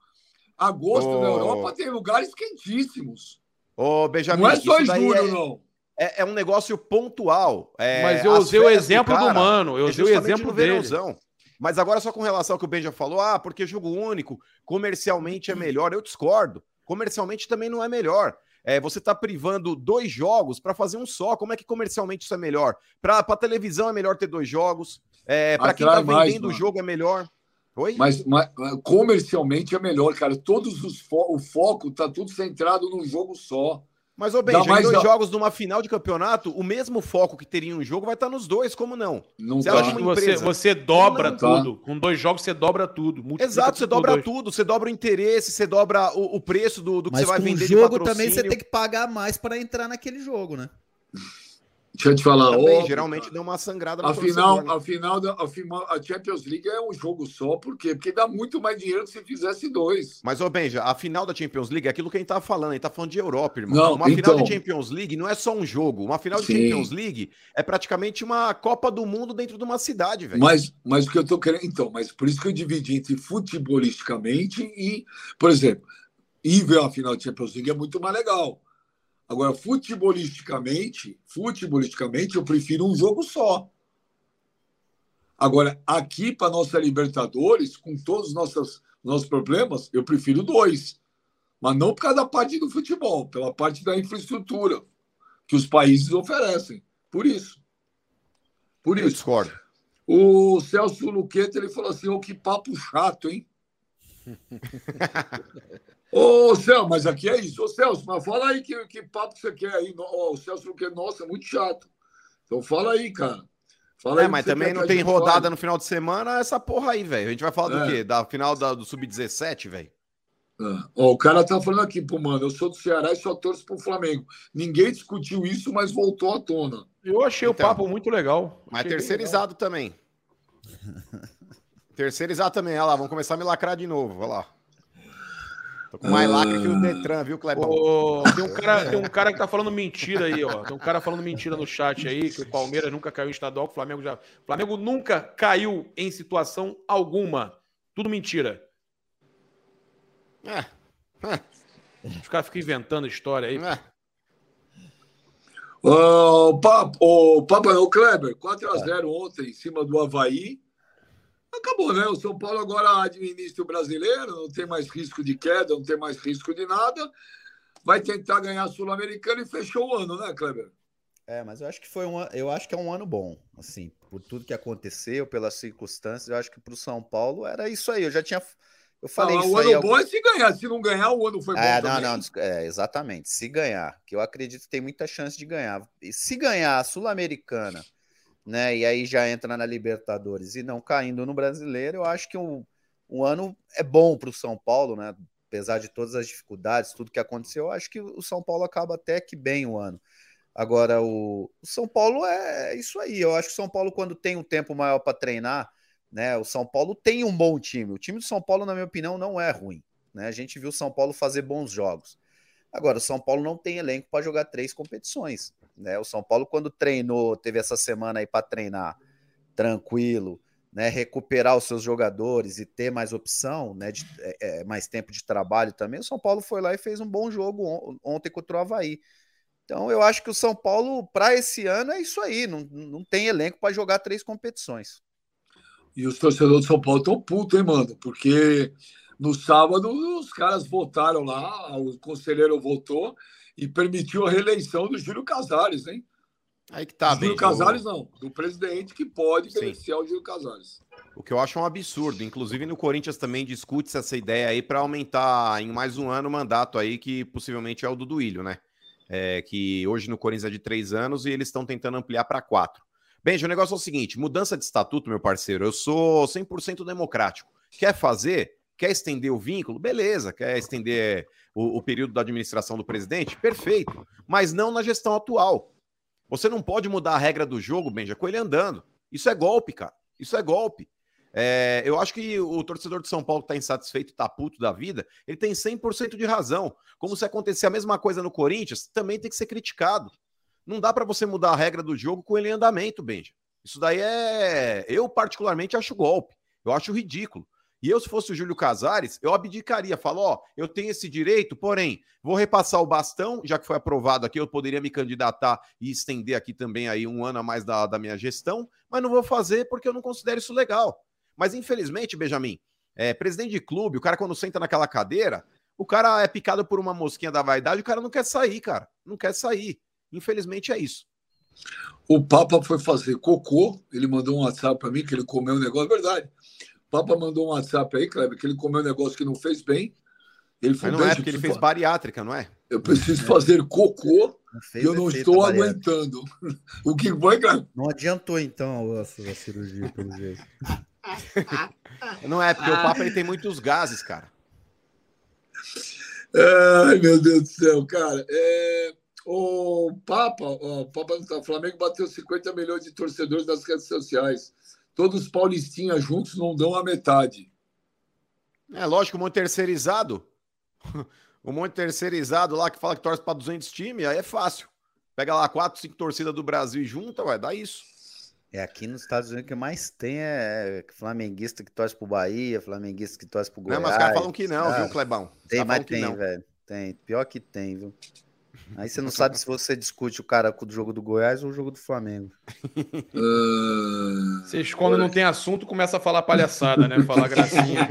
Agosto oh. na Europa tem lugares quentíssimos. Ô, oh, Benjamin, não é só em julho, é, não. É, é, um negócio pontual. É, Mas eu usei o exemplo do, cara, do mano, eu é usei o exemplo dele. Verãozão. Mas agora, só com relação ao que o Ben já falou, ah, porque jogo único, comercialmente é melhor. Eu discordo. Comercialmente também não é melhor. É, você está privando dois jogos para fazer um só. Como é que comercialmente isso é melhor? Para a televisão é melhor ter dois jogos. É, para quem está vendendo o jogo é melhor. Oi? Mas, mas, comercialmente é melhor, cara. Todos os fo o foco tá tudo centrado num jogo só. Mas, ô Ben, já mais dois da... jogos numa final de campeonato, o mesmo foco que teria em um jogo vai estar nos dois, como não? Não você, tá. acha você, você dobra não, tudo. Tá. Com dois jogos você dobra tudo. Exato, você dobra tudo. Você dobra o interesse, você dobra o, o preço do, do que Mas você vai vender. Mas jogo também você tem que pagar mais para entrar naquele jogo, né? Deixa eu te falar. Também, ó, geralmente dá uma sangrada afinal, afinal, afinal, a Champions League é um jogo só, por quê? Porque dá muito mais dinheiro que se fizesse dois. Mas, ô Benja, a final da Champions League é aquilo que a gente tá falando, a gente tá falando de Europa, irmão. Não, uma então... final de Champions League não é só um jogo. Uma final de Sim. Champions League é praticamente uma Copa do Mundo dentro de uma cidade, velho. Mas, mas o que eu tô querendo. Então, mas por isso que eu dividi entre futebolisticamente e, por exemplo, ir ver a final de Champions League é muito mais legal. Agora, futebolisticamente, futebolisticamente, eu prefiro um jogo só. Agora, aqui para nossa Libertadores, com todos os nossos, nossos problemas, eu prefiro dois. Mas não por causa da parte do futebol, pela parte da infraestrutura que os países oferecem. Por isso. Por isso. Eu discordo. O Celso Luqueta, ele falou assim, ô, que papo chato, hein? Ô, Celso, mas aqui é isso. Ô, Celso, mas fala aí que, que papo você quer aí. Ô, o Celso Luqueta, nossa, é muito chato. Então fala aí, cara. Fala é, aí mas que também quer não que tem rodada fale. no final de semana, essa porra aí, velho. A gente vai falar do É. quê? Da final da- do Sub-17, velho? Ah, ó, o cara tá falando aqui, pô, mano, eu sou do Ceará e só torço pro Flamengo. Ninguém discutiu isso, mas voltou à tona. Eu achei Então. o papo muito legal. Mas Achei terceirizado também. terceirizado também. Olha lá, vamos começar a me lacrar de novo. Olha lá. Tô com mais lacre que o Detran, viu, Clebão? Ô, tem, um cara, tem um cara que tá falando mentira aí, ó. Tem um cara falando mentira no chat aí, que o Palmeiras nunca caiu em estadual, que o Flamengo já. O Flamengo nunca caiu em situação alguma. Tudo mentira. É, Os caras ficam inventando história aí. é. O Papa, o Papa não, Kleber, 4x0 ontem em cima do Havaí. Acabou, né? O São Paulo agora administra o brasileiro, não tem mais risco de queda, não tem mais risco de nada. Vai tentar ganhar a Sul-Americana e fechou o ano, né, Kleber? É, mas eu acho que foi um, eu acho que é um ano bom, assim, por tudo que aconteceu, pelas circunstâncias, eu acho que para o São Paulo era isso aí. Eu já tinha, eu falei Ah, isso o aí. ano algum- bom é se ganhar. Se não ganhar, o ano foi bom É, não, também. não, é, exatamente. Se ganhar, que eu acredito que tem muita chance de ganhar. E se ganhar a Sul-Americana, né, e aí já entra na Libertadores e não caindo no Brasileiro, eu acho que um, um ano é bom para o São Paulo, né? Apesar de todas as dificuldades, tudo que aconteceu, eu acho que o São Paulo acaba até que bem o ano. Agora, o, o São Paulo é isso aí. Eu acho que o São Paulo, quando tem um tempo maior para treinar, né? O São Paulo tem um bom time. O time do São Paulo, na minha opinião, não é ruim. Né? A gente viu o São Paulo fazer bons jogos. Agora, o São Paulo não tem elenco para jogar três competições. Né? O São Paulo, quando treinou, teve essa semana aí para treinar tranquilo, né? recuperar os seus jogadores e ter mais opção, né? de, é, é, mais tempo de trabalho também. O São Paulo foi lá e fez um bom jogo on ontem contra o Havaí. Então, eu acho que o São Paulo, para esse ano, é isso aí. Não, não tem elenco para jogar três competições. E os torcedores do São Paulo estão putos, hein, mano? Porque no sábado os caras votaram lá, o conselheiro votou e permitiu a reeleição do Júlio Casares, hein? Aí que tá, do Júlio bem. Casares não, do presidente que pode Sim. beneficiar o Júlio Casares. O que eu acho um absurdo. Inclusive no Corinthians também discute essa ideia aí para aumentar em mais um ano o mandato aí, que possivelmente é o do Duílio, né? É, que hoje no Corinthians é de três anos e eles estão tentando ampliar para quatro. Benji, o negócio é o seguinte: mudança de estatuto, meu parceiro, eu sou 100% democrático. Quer fazer? Quer estender o vínculo? Beleza. Quer estender o, o período da administração do presidente? Perfeito. Mas não na gestão atual. Você não pode mudar a regra do jogo, Benja, com ele andando. Isso é golpe, cara. Isso é golpe. É, eu acho que o torcedor de São Paulo está insatisfeito, está puto da vida, ele tem 100% de razão. Como se acontecer a mesma coisa no Corinthians, também tem que ser criticado. Não dá para você mudar a regra do jogo com ele em andamento, Benja. Isso daí é. Eu, particularmente, acho golpe. Eu acho ridículo. E eu, se fosse o Júlio Casares, eu abdicaria. Falo, ó, eu tenho esse direito, porém, vou repassar o bastão, já que foi aprovado aqui, eu poderia me candidatar e estender aqui também aí um ano a mais da, da minha gestão, mas não vou fazer porque eu não considero isso legal. Mas, infelizmente, Benjamin, é, presidente de clube, o cara quando senta naquela cadeira, o cara é picado por uma mosquinha da vaidade, o cara não quer sair, cara. Não quer sair. Infelizmente é isso. O Papa foi fazer cocô, ele mandou um WhatsApp para mim que ele comeu um negócio, é verdade. O Papa mandou um WhatsApp aí, Kleber, que ele comeu um negócio que não fez bem. Ele Mas falou, não é "Benja, porque ele fez bariátrica, não é? eu preciso fazer cocô Não e eu não estou aguentando. O que foi, Kleber? Não adiantou, então, a a cirurgia, pelo jeito. Não é, porque o Papa ele tem muitos gases, cara. Ai, meu Deus do céu, cara. É, o Papa, ó, o Papa não tá, o Flamengo bateu 50 milhões de torcedores nas redes sociais. Todos os paulistinhas juntos não dão a metade. É lógico, um monte terceirizado. um monte terceirizado lá que fala que torce para 200 times, aí é fácil. Pega lá quatro, cinco torcidas do Brasil e junta, vai dar isso. É aqui nos Estados Unidos que mais tem é flamenguista que torce pro Bahia, flamenguista que torce pro Não, Goiás. mas os caras falam que não, Ah, viu, Clebão? Os Tem, mas tem, não. velho. Tem. Pior que tem, viu? Aí você não sabe se você discute o cara com o jogo do Goiás ou o jogo do Flamengo. Ah, Vocês, quando não tem assunto, começam a falar palhaçada, né? Falar gracinha.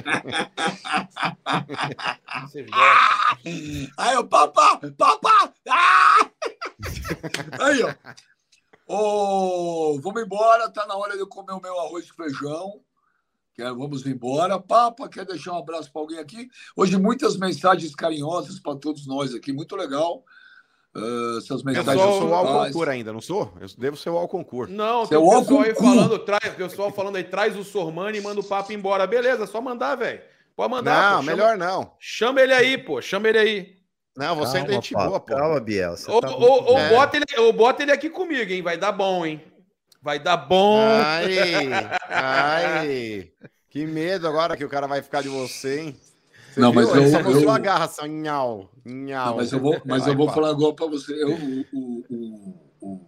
Vocês gostam. Aí, o Papa! Papa! Ah! Aí, ó. Ô, vamos embora, tá na hora de eu comer o meu arroz e feijão. Quer, vamos embora. Papa, quer deixar um abraço para alguém aqui? Hoje, muitas mensagens carinhosas para todos nós aqui, muito legal. Uh, essas mensagens. Eu sou o Alconcur ainda, não sou? Eu devo ser o Alconcur. Não, tem o pessoal aí falando, traz, o pessoal falando aí, traz o Sormani e manda o papo embora. Beleza, só mandar, velho. Pode mandar. Não, pô, melhor não. Chama ele aí, pô. Chama ele aí. Não, você calma, é gente boa, pô. Calma, Biel. Ou, tá ou, ou, é. bota ele, ou bota ele aqui comigo, hein? Vai dar bom, hein? Vai dar bom. Ai, ai. Que medo agora que o cara vai ficar de você, hein? Você não, viu? mas eu, só eu, agarra só, nhau, nhau. Não, mas eu vou, mas eu vou falar agora para você. Eu, o, o, o,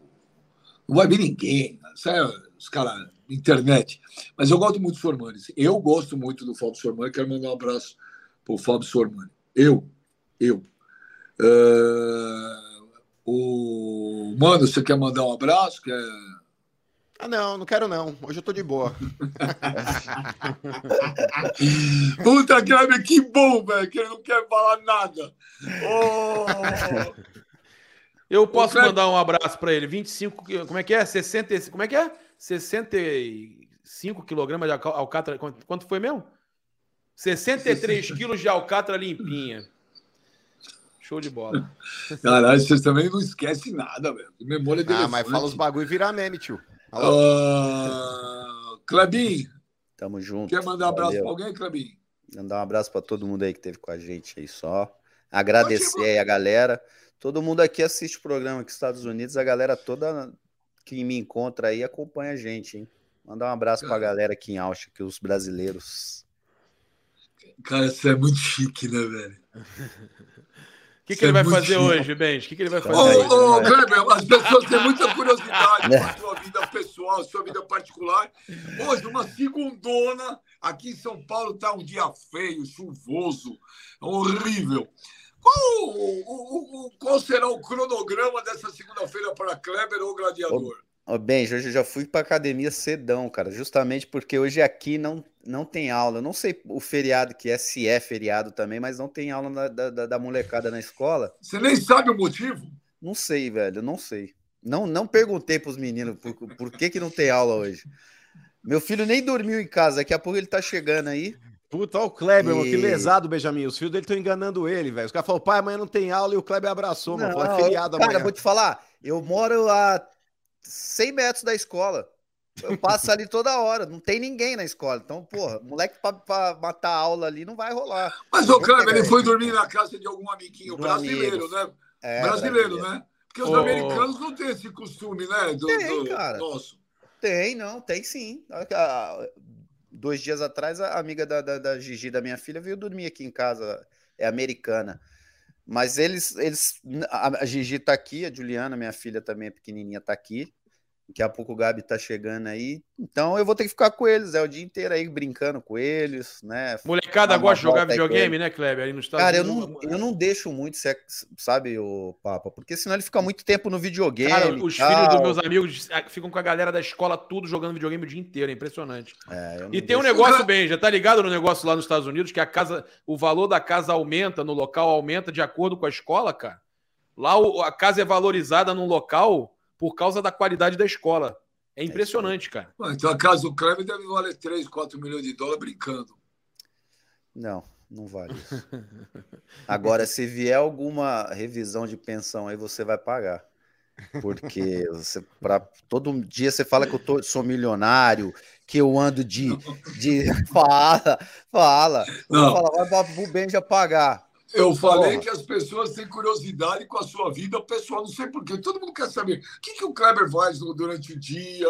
não vai vir ninguém. Sério, os caras, internet. Mas eu gosto muito do Sormani. Eu gosto muito do Fábio Sormani. Quero mandar um abraço para o Fábio Sormani. Eu, eu. Uh, o Mano, você quer mandar um abraço? Quer ah, não, não quero não. Hoje eu tô de boa. Puta, Kleber, que bom, velho, que ele não quer falar nada. Oh. Eu posso mandar um abraço para ele. 25, como é que é? 60, como é que é? 65 quilogramas de alcatra. Quanto foi mesmo? 63 quilos de alcatra limpinha. Show de bola. Caralho, vocês também não esquecem nada, velho. Memória dele. Ah, mas fala os bagulho e vira meme, tio. Uh, Clebinho. Tamo junto. Quer mandar um abraço para alguém, Clebinho? Mandar um abraço para todo mundo aí que teve com a gente aí só. Agradecer aí a galera. Todo mundo aqui assiste o programa aqui nos Estados Unidos. A galera toda que me encontra aí acompanha a gente, hein? Mandar um abraço para a galera aqui em Austin, que os brasileiros. Cara, você é muito chique, né, velho? O que, que ele vai fazer chique. hoje, Benji? O que, que ele vai fazer ô, hoje? Ô, Kleber, as pessoas têm muita curiosidade com a sua vida pessoal, a sua vida particular. Hoje, uma segundona, aqui em São Paulo está um dia feio, chuvoso, horrível. Qual, o, o, o, qual será o cronograma dessa segunda-feira para Kleber ou Gladiador? Ô, Benji, hoje eu já fui para academia cedão, cara, justamente porque hoje aqui não não tem aula. Eu não sei o feriado que é, se é feriado também, mas não tem aula da, da, da molecada na escola. Você nem sabe o motivo? Não sei, velho, não sei. Não, não perguntei para os meninos por, por que, que não tem aula hoje. Meu filho nem dormiu em casa, daqui a pouco ele tá chegando aí. Puta, olha o Kleber, e... mano, que lesado, Benjamin. Os filhos dele estão enganando ele, velho. Os caras falaram, pai, amanhã não tem aula e o Kleber abraçou, não, mano. Falou, é feriado cara, amanhã. vou te falar, eu moro a 100 metros da escola. Eu passo ali toda hora, não tem ninguém na escola. Então, porra, moleque pra, pra matar a aula ali não vai rolar. Mas o cara, ele foi dormir na casa de algum amiguinho brasileiro, amigo. né? É, brasileiro, brasileiro, né? Porque os oh. americanos não têm esse costume, né? Do, tem, do, cara. Nosso. Tem, não, tem sim. Dois dias atrás, a amiga da, da, da Gigi, da minha filha, veio dormir aqui em casa. É americana. Mas eles, eles. A Gigi tá aqui, a Juliana, minha filha também pequenininha, tá aqui. Daqui a pouco o Gabi tá chegando aí. Então eu vou ter que ficar com eles, é o dia inteiro aí brincando com eles, né? Molecada gosta de jogar videogame, né, Kleber? Aí no Cara, eu não, eu não deixo muito, sabe, o Papa, porque senão ele fica muito tempo no videogame. Cara, os filhos dos meus amigos ah, ficam com a galera da escola tudo jogando videogame o dia inteiro, é impressionante. É, e tem um negócio, bem, já tá ligado no negócio lá nos Estados Unidos, que a casa, o valor da casa aumenta no local, aumenta de acordo com a escola, cara. Lá a casa é valorizada num local por causa da qualidade da escola. É, é impressionante, cara. Então a casa do Kleber deve valer 3, 4 milhões de dólares brincando. Não, não vale isso. Agora, se vier alguma revisão de pensão aí, você vai pagar. Porque você, pra, todo dia você fala que eu tô, sou milionário, que eu ando de. de fala, fala. Não. Fala, vai o Ben já pagar. Eu falei que as pessoas têm curiosidade com a sua vida pessoal, não sei porquê. Todo mundo quer saber o que, que o Kleber faz durante o dia.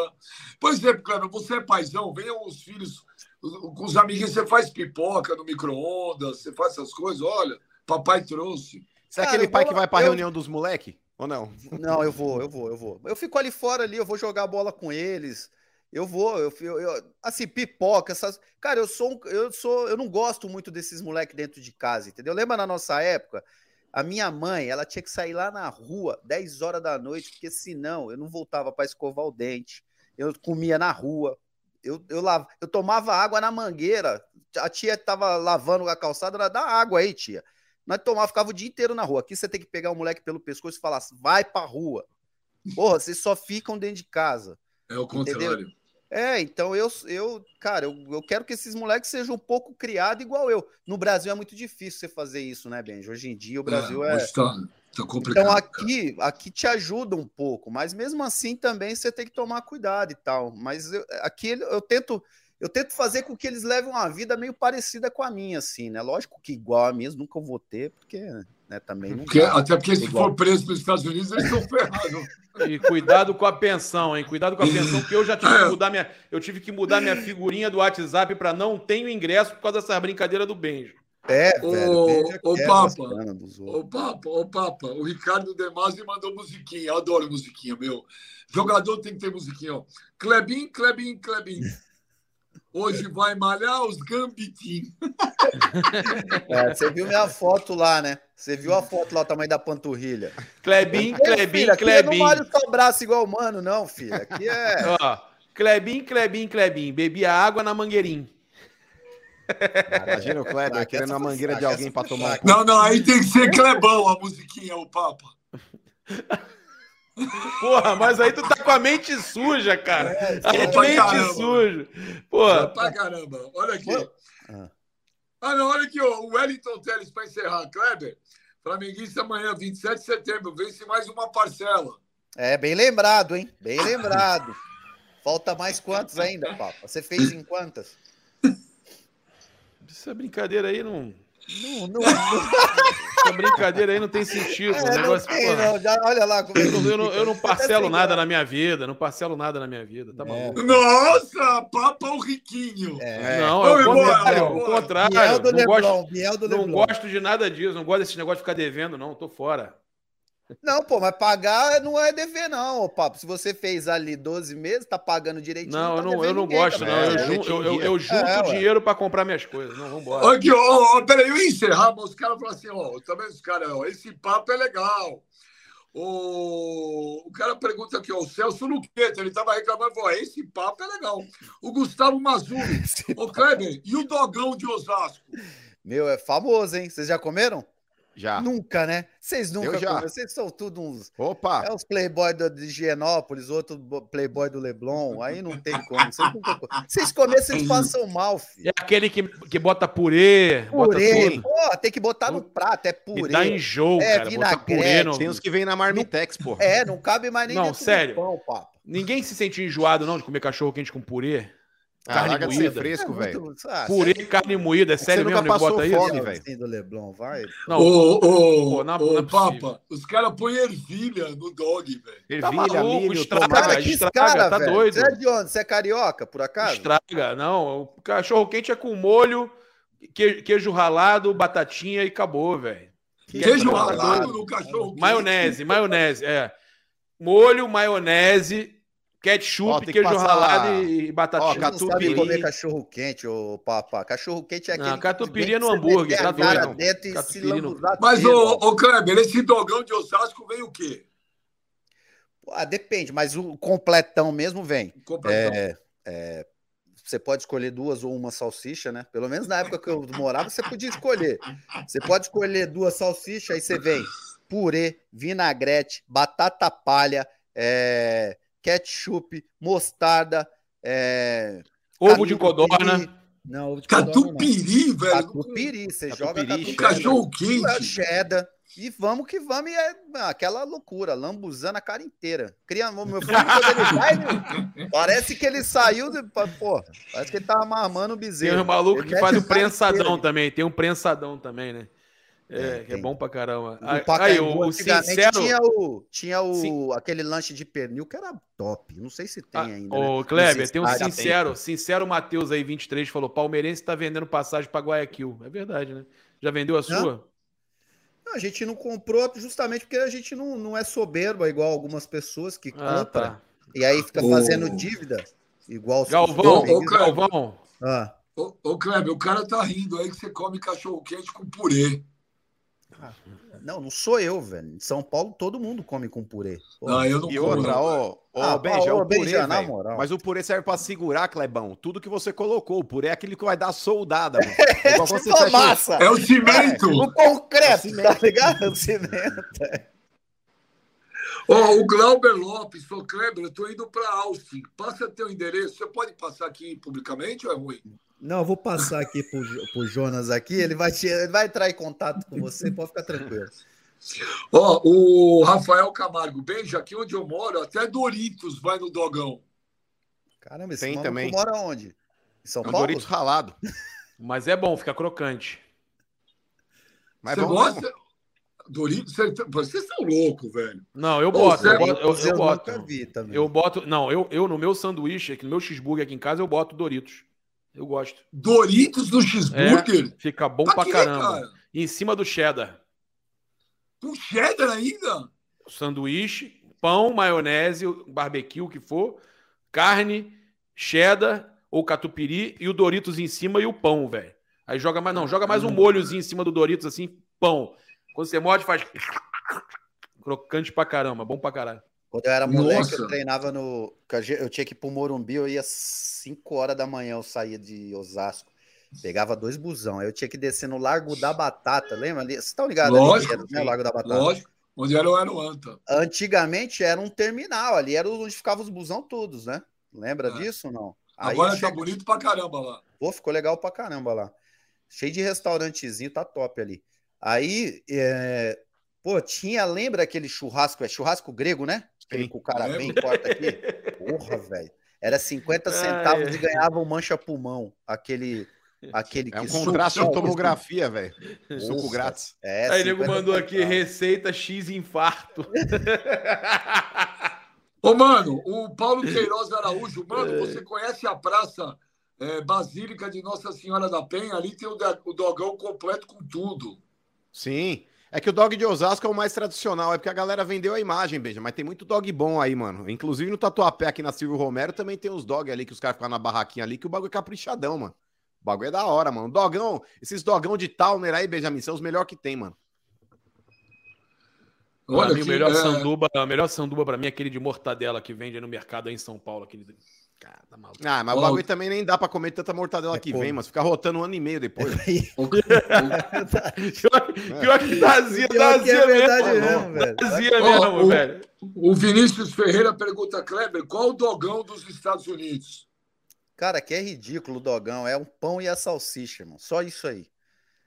Por exemplo, Kleber, você é paizão, venham os filhos com os amiguinhos, você faz pipoca no micro-ondas, você faz essas coisas, olha, papai trouxe. Você é aquele pai que vai para a eu... reunião dos moleque? Ou não? Não, eu vou, eu vou, eu vou. Eu fico ali fora ali, eu vou jogar bola com eles. Eu vou, eu, eu, assim, pipoca, essas. Cara, eu sou, eu sou, eu não gosto muito desses moleques dentro de casa, entendeu? Lembra na nossa época? A minha mãe, ela tinha que sair lá na rua 10 horas da noite, porque senão eu não voltava para escovar o dente. Eu comia na rua. Eu, eu, lav... eu tomava água na mangueira. A tia tava lavando a calçada, ela dá água aí, tia. Nós tomava, ficava o dia inteiro na rua. Aqui você tem que pegar o moleque pelo pescoço e falar: vai pra rua. Porra, vocês só ficam dentro de casa. É o contrário. É, então eu, eu cara, eu, eu quero que esses moleques sejam um pouco criados igual eu. No Brasil é muito difícil você fazer isso, né, Benji? Hoje em dia o Brasil é. hoje Tá, tá complicado. Então cara. aqui, aqui te ajuda um pouco, mas mesmo assim também você tem que tomar cuidado e tal. Mas eu- aqui eu tento, eu tento fazer com que eles levem uma vida meio parecida com a minha, assim, né? Lógico que igual a minha nunca vou ter, porque né, também não. Porque- dá. até porque se Igual. for preso pelos Estados Unidos, eles estão ferrados. E cuidado com a pensão, hein? Cuidado com a pensão, porque eu já tive que mudar minha, eu tive que mudar minha figurinha do WhatsApp para não tenho ingresso por causa dessas brincadeiras do Benjo. É, velho. Ô, quebra as Papa. Ô, Papa, ô, Papa, o Ricardo Demasi mandou musiquinha. Eu adoro musiquinha, meu. Jogador tem que ter musiquinha, ó. Klebin, Klebin, Klebin. Hoje vai malhar os gambitim. É, você viu minha foto lá, né? Você viu a foto lá, o tamanho da panturrilha. Klebin, Ei, Klebin, filho, aqui eu não malho só braço igual humano, não, filho. Aqui é. Ó, Klebin, Klebin, Klebin. Bebia água na mangueirinha. Imagina o Kleber Fraca, querendo a mangueira de alguém para tomar. Não, não, aí tem que ser Clebão a musiquinha, o Papa. Porra, mas aí tu tá com a mente suja, cara. a é pra mente caramba. suja. Porra, Pra caramba. Olha aqui. Ah. Ah, não, olha aqui, ó. O Wellington Teles para encerrar. Kleber, Flamenguista amanhã, 27 de setembro. Vence mais uma parcela. É, bem lembrado, hein? Bem lembrado. Falta mais quantos ainda, Papa? Você fez em quantas? essa brincadeira aí não. Não, não, Essa brincadeira aí não tem sentido. é, não negócio, tem, porra. não. Já, olha lá como é Eu não, eu não- eu não Até parcelo nada graça. na minha vida, não parcelo nada na minha vida, tá É. maluco? Nossa, Papa o Riquinho. É. Não, é o contrário, o contrário. Biel do Não gosto, Leblon, Biel do não gosto de nada disso, não gosto desse negócio de ficar devendo, não, tô fora. Não, pô, mas pagar não é dever, não, ô, papo. Se você fez ali 12 meses, tá pagando direitinho. Não, tá eu não, eu não gosto, também. não. Eu, É, jun- eu eu, eu, eu junto É, ué. dinheiro pra comprar minhas coisas. Não, vambora. Ó, ó, peraí, eu encerrar, mas os caras falaram assim, ó, também os caras, ó, esse papo é legal. O, o cara pergunta aqui, ó, o Celso Luqueta, ele tava reclamando, falou, esse papo é legal. O Gustavo Mazuri, ô Kleber, e o Dogão de Osasco? Meu, é famoso, hein? Vocês já comeram? Já. Nunca, né? Vocês nunca. Vocês são tudo uns. Opa! É os playboy do, de Higienópolis, outro bo- playboy do Leblon. Aí não tem como. Vocês, nunca vocês comerem, vocês passam mal, filho. É aquele que, que bota purê, bota Purê. tudo. Pô, tem que botar no prato, é Me purê. dá enjoo, É, cara. Vinagrete, no... Tem os que vêm na Marmitex, porra. É, não cabe mais nem Não, sério. pão, papo. Ninguém se sente enjoado, não, de comer cachorro quente com purê? Ah, carne larga de ser moída. fresco, É velho. muito- ah, Purê, carne moída, é Você sério nunca mesmo? Nego passou bota fome, isso? velho. assim do Leblon, vai. Não, Ô, ô, Pô, não- ô, é possível. Papa, os caras põem ervilha no dog, velho. tá Ervilha, maluco, milho, estraga, tomate. Que estraga, cara, tá velho. doido. Você é de onde? Você é carioca, por acaso? Estraga, não. O cachorro quente é com molho, que- queijo ralado, batatinha e acabou, velho. Queijo tá ralado no cachorro. quente. Maionese, maionese, é. Molho, maionese, ketchup, Ó, queijo passar- ralado e, e Ó, batatinha. Você não sabe Catupiry. comer cachorro quente, ô papá. Cachorro quente é Não, aquele. catupiry que é no você hambúrguer, tá doido. Catupiry no- Mas, inteiro, ô, ô Kleber, esse dogão de Osasco vem o quê? Ah, depende, mas o completão mesmo vem. Completão. É, é, você pode escolher duas ou uma salsicha, né? Pelo menos na época que eu morava, você podia escolher. Você pode escolher duas salsichas, aí você vem purê, vinagrete, batata palha, é, ketchup, mostarda, é, Ovo de codorna. Não, ovo de. Catupiry, velho. Catupiry, você joga Catupiry, Um catupiry. cachorro quente. cheddar. E vamos que vamos, e é aquela loucura, lambuzando a cara inteira. Cria, meu filho, quando ele vai, meu, parece que ele saiu, de, pô, parece que ele tava mamando o Tem bezerro. um maluco Ele que faz o prensadão inteira. também. Tem um prensadão também, né? É, É, que é bom pra caramba. No Aí, Pacaembu, o, o antigamente sincero. tinha, o, tinha o, Sim. aquele lanche de pernil que era top. Não sei se tem Ah, ainda. Ô, né? Kleber, tem um caras. sincero, sincero Matheus aí, 23, falou: Palmeirense tá vendendo passagem pra Guayaquil. É verdade, né? Já vendeu a sua? Não, a gente não comprou justamente porque a gente não, não é soberba igual algumas pessoas que Ah, compram tá. e aí fica Ô. fazendo dívida. Igual os Galvão, Ô, ô. Galvão. Ah. Ô, ô, Kleber, o cara tá rindo aí que você come cachorro quente com purê. Não, não sou eu, velho. Em São Paulo todo mundo come com purê. Ah, eu não E como, outra, não. ó, ó, Ah, Benja, é ô, o purê, Benja, na moral. Mas o purê serve pra segurar, Clebão. Tudo que você colocou. O purê é aquele que vai dar soldada, mano. É igual você Tipo fecha- massa. É o cimento. O concreto, tá ligado? O cimento. Ó, o Glauber Lopes, sou Kleber, eu tô indo para Austin. Passa teu endereço. Você pode passar aqui publicamente ou é ruim? Não, eu vou passar aqui pro, pro Jonas aqui, ele vai, te, ele vai entrar em contato com você, pode ficar tranquilo. Ó, o Rafael Camargo, beijo, aqui onde eu moro, até Doritos vai no dogão. Caramba, esse Tem também. mora onde? Em São É um Paulo? Doritos ralado. Mas é bom, fica crocante. Mas Você vamos gosta? Doritos, você- vocês são loucos, velho. Não, eu boto. Eu boto, eu, Eu, eu boto. nunca vi também. Eu boto. Não, eu, eu no meu sanduíche, aqui no meu cheeseburger aqui em casa, eu boto Doritos. Eu gosto. Doritos no cheeseburger? Fica bom Pra pra quê, caramba. cara? E em cima do cheddar. Com cheddar ainda? Sanduíche, pão, maionese, barbecue, o que for, carne, cheddar ou catupiry e o Doritos em cima e o pão, velho. Aí joga mais, não, joga mais um molhozinho em cima do Doritos, assim, pão. Quando você morde, faz. Crocante pra caramba, bom pra caralho. Quando eu era moleque, Nossa. eu treinava no. Eu tinha que ir pro Morumbi, eu ia 5 horas da manhã, eu saía de Osasco. Pegava dois busão. Aí eu tinha que descer no Largo da Batata, lembra? ali? Vocês estão ligados ali, Lógico, era, né. Largo da Batata? Lógico. Onde era o Aruanta. Antigamente era um terminal, ali era onde ficavam os busão todos, né? Lembra É. disso ou não? Aí Agora tá bonito pra caramba lá. Pô, ficou legal pra caramba lá. Cheio de restaurantezinho, tá top ali. Aí, é, pô, tinha, lembra aquele churrasco, é churrasco grego, né? Aquele Sim. que o cara vem e corta aqui. Porra, velho. Era 50 Ai, centavos ai. e ganhava um mancha-pulmão. Aquele, aquele É um que contraste com tomografia, velho. Suco grátis. É, Aí o nego 50 mandou aqui centavos. receita X infarto. Ô, mano, o Paulo Queiroz Araújo, mano, você conhece a praça é, Basílica de Nossa Senhora da Penha? Ali tem o, da- o dogão completo com tudo. Sim. É que o dog de Osasco é o mais tradicional, é porque a galera vendeu a imagem, beija, mas tem muito dog bom aí, mano. Inclusive no Tatuapé aqui na Silvio Romero também tem os dog ali que os caras ficam na barraquinha ali, que o bagulho é caprichadão, mano. O bagulho é da hora, mano. Dogão, esses dogão de Towner aí, Benjamin, são os melhores que tem, mano. Pra mim, que, o melhor é, sanduba, a melhor sanduba pra mim é aquele de mortadela que vende aí no mercado aí em São Paulo. Aquele... Cara, tá maluco. Ah, mas o bagulho também nem dá pra comer tanta mortadela É que vem, mas fica rotando um ano e meio depois. o- o- Pior, pior que tá azia, azia é verdade mesmo. mesmo, velho. Azia mesmo, o- velho. o Vinícius Ferreira pergunta, Kleber, qual o dogão dos Estados Unidos? Cara, que é ridículo o dogão. É um pão e a salsicha, irmão. Só isso aí.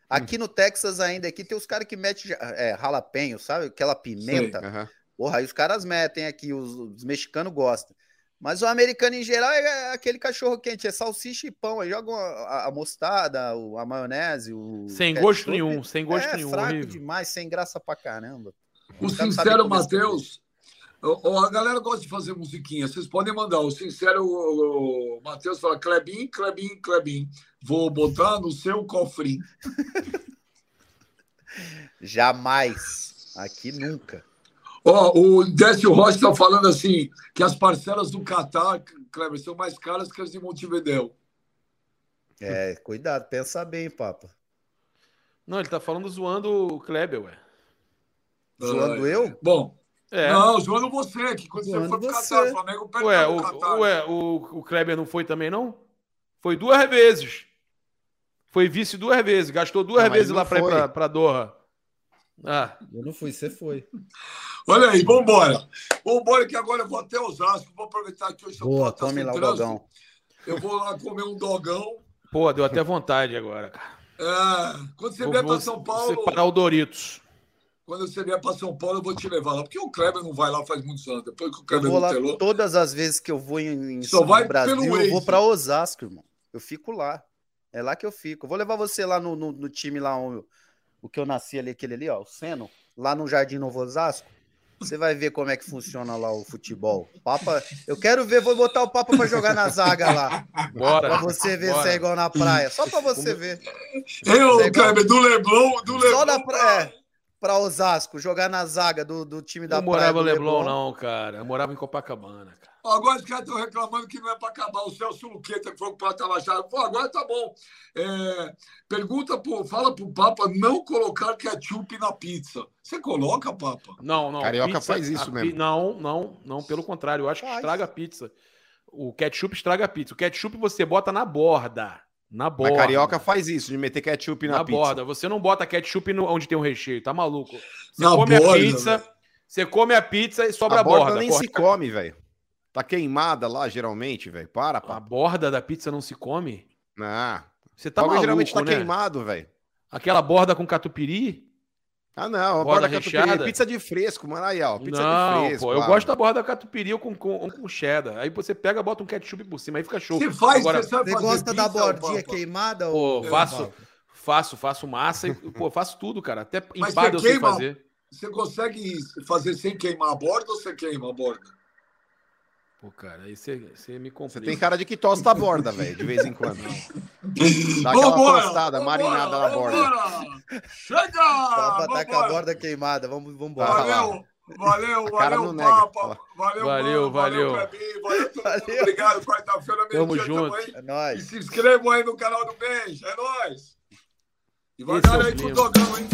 Aqui no Texas ainda, aqui tem os caras que metem é, jalapeno, sabe? Aquela pimenta. Aham. Porra, aí os caras metem aqui, os, os mexicanos gostam. Mas o americano em geral é aquele cachorro quente, é salsicha e pão. Aí jogam a, a mostarda, o- a maionese, o. Sem gosto nenhum, sem gosto é, nenhum. fraco horrível. demais, sem graça pra caramba. O caras Sincero Matheus, a galera gosta de fazer musiquinha, vocês podem mandar. O Sincero o, o Matheus fala, Klebin, Klebin, Klebin, vou botar no seu cofrinho. Jamais. Aqui nunca. Ó, o Décio Rocha está falando assim, que as parcelas do Catar, Kleber, são mais caras que as de Montevidéu. É, cuidado, pensa bem, papa. Não, ele tá falando zoando o Kleber, ué. Zoando Ah, eu? Bom, É. não, zoando você, que quando Zoando você foi pro você. Catar, o Flamengo perdeu Ué, o Catar. ué o, o Kleber não foi também, não? Foi duas vezes. Foi vice duas vezes. Gastou duas Não, vezes lá pra ir foi. pra, pra Doha. Ah, Eu não fui, você foi. Olha aí, vambora. Vambora que agora eu vou até Osasco, vou aproveitar que hoje São Boa, tá come lá o dogão. Eu vou lá comer um dogão. pô, deu até vontade agora, cara. É, quando você vier para São Paulo, Separar o Doritos. quando você vier para São Paulo, eu vou te levar lá. Porque o Kleber não vai lá faz muitos anos. Depois que o Eu Kleber vou lá nutelou. todas as vezes que eu vou em, em Só São vai Brasil, pelo eu vou pra Osasco, irmão. Eu fico lá. É lá que eu fico. Eu vou levar você lá no, no, no time lá, o, o que eu nasci ali, aquele ali, ó, o Seno, lá no Jardim Novo Osasco. Você vai ver como é que funciona lá o futebol. Papa, eu quero ver, vou botar o Papa pra jogar na zaga lá. Bora. Pra você ver Bora. se é igual na praia. Só pra você ver. Eu. Kleber, do Leblon, do Leblon. Só na praia. Pra Osasco, jogar na zaga do, do time da não morava praia. no do Leblon, não, cara. Eu morava em Copacabana, cara. Agora os caras estão reclamando que não é para acabar. O Celso Luqueta, que foi para Prata Machado. Pô, agora tá bom. É, pergunta, pro, fala pro Papa não colocar ketchup na pizza. Você coloca, Papa? Não, não. Carioca faz isso a mesmo. Não, não, não. Pelo contrário, eu acho que Faz. estraga a pizza. O ketchup estraga a pizza. O ketchup você bota na borda. Na borda. Mas carioca faz isso, de meter ketchup na, na pizza. borda. Você não bota ketchup no- onde tem o recheio, tá maluco? Você Na come a borda, pizza, velho. Você come a pizza e sobra a a borda, borda. nem Corta- se come, velho. Tá queimada lá, geralmente, velho. Para, A pá. borda da pizza não se come? Não. Você tá maluco, geralmente tá né? queimado, velho. Aquela borda com catupiry? Ah, não. A Borda borda catupiry. recheada? Pizza de fresco, mano. Aí, ó. Pizza não, de fresco. pô, eu ah, gosto da borda catupiry com, com, com cheddar. Aí você pega, bota um ketchup por cima, aí fica show. Você faz, Agora, você Você gosta da bordinha queimada? Pô, ou... faço, faço, faço massa e, pô, faço tudo, cara. Até empada eu sei fazer. Você consegue fazer sem queimar a borda ou você queima a borda? Pô, cara, aí você, você me Você complica. tem cara de que tosta a borda, velho, de vez em quando. Dá aquela Vambora, tostada, vambora, marinada na borda. Chega! Papa tá com a borda queimada. Vamos, vamos embora. Valeu, valeu, valeu. Papa. Valeu, Valeu, valeu. valeu, valeu. Obrigado, quarta-feira, Tamo meio-dia junto. também. É E nóis. se inscrevam aí no canal do Beijo, é nóis. E vai Esse é aí com o. Dogão, hein?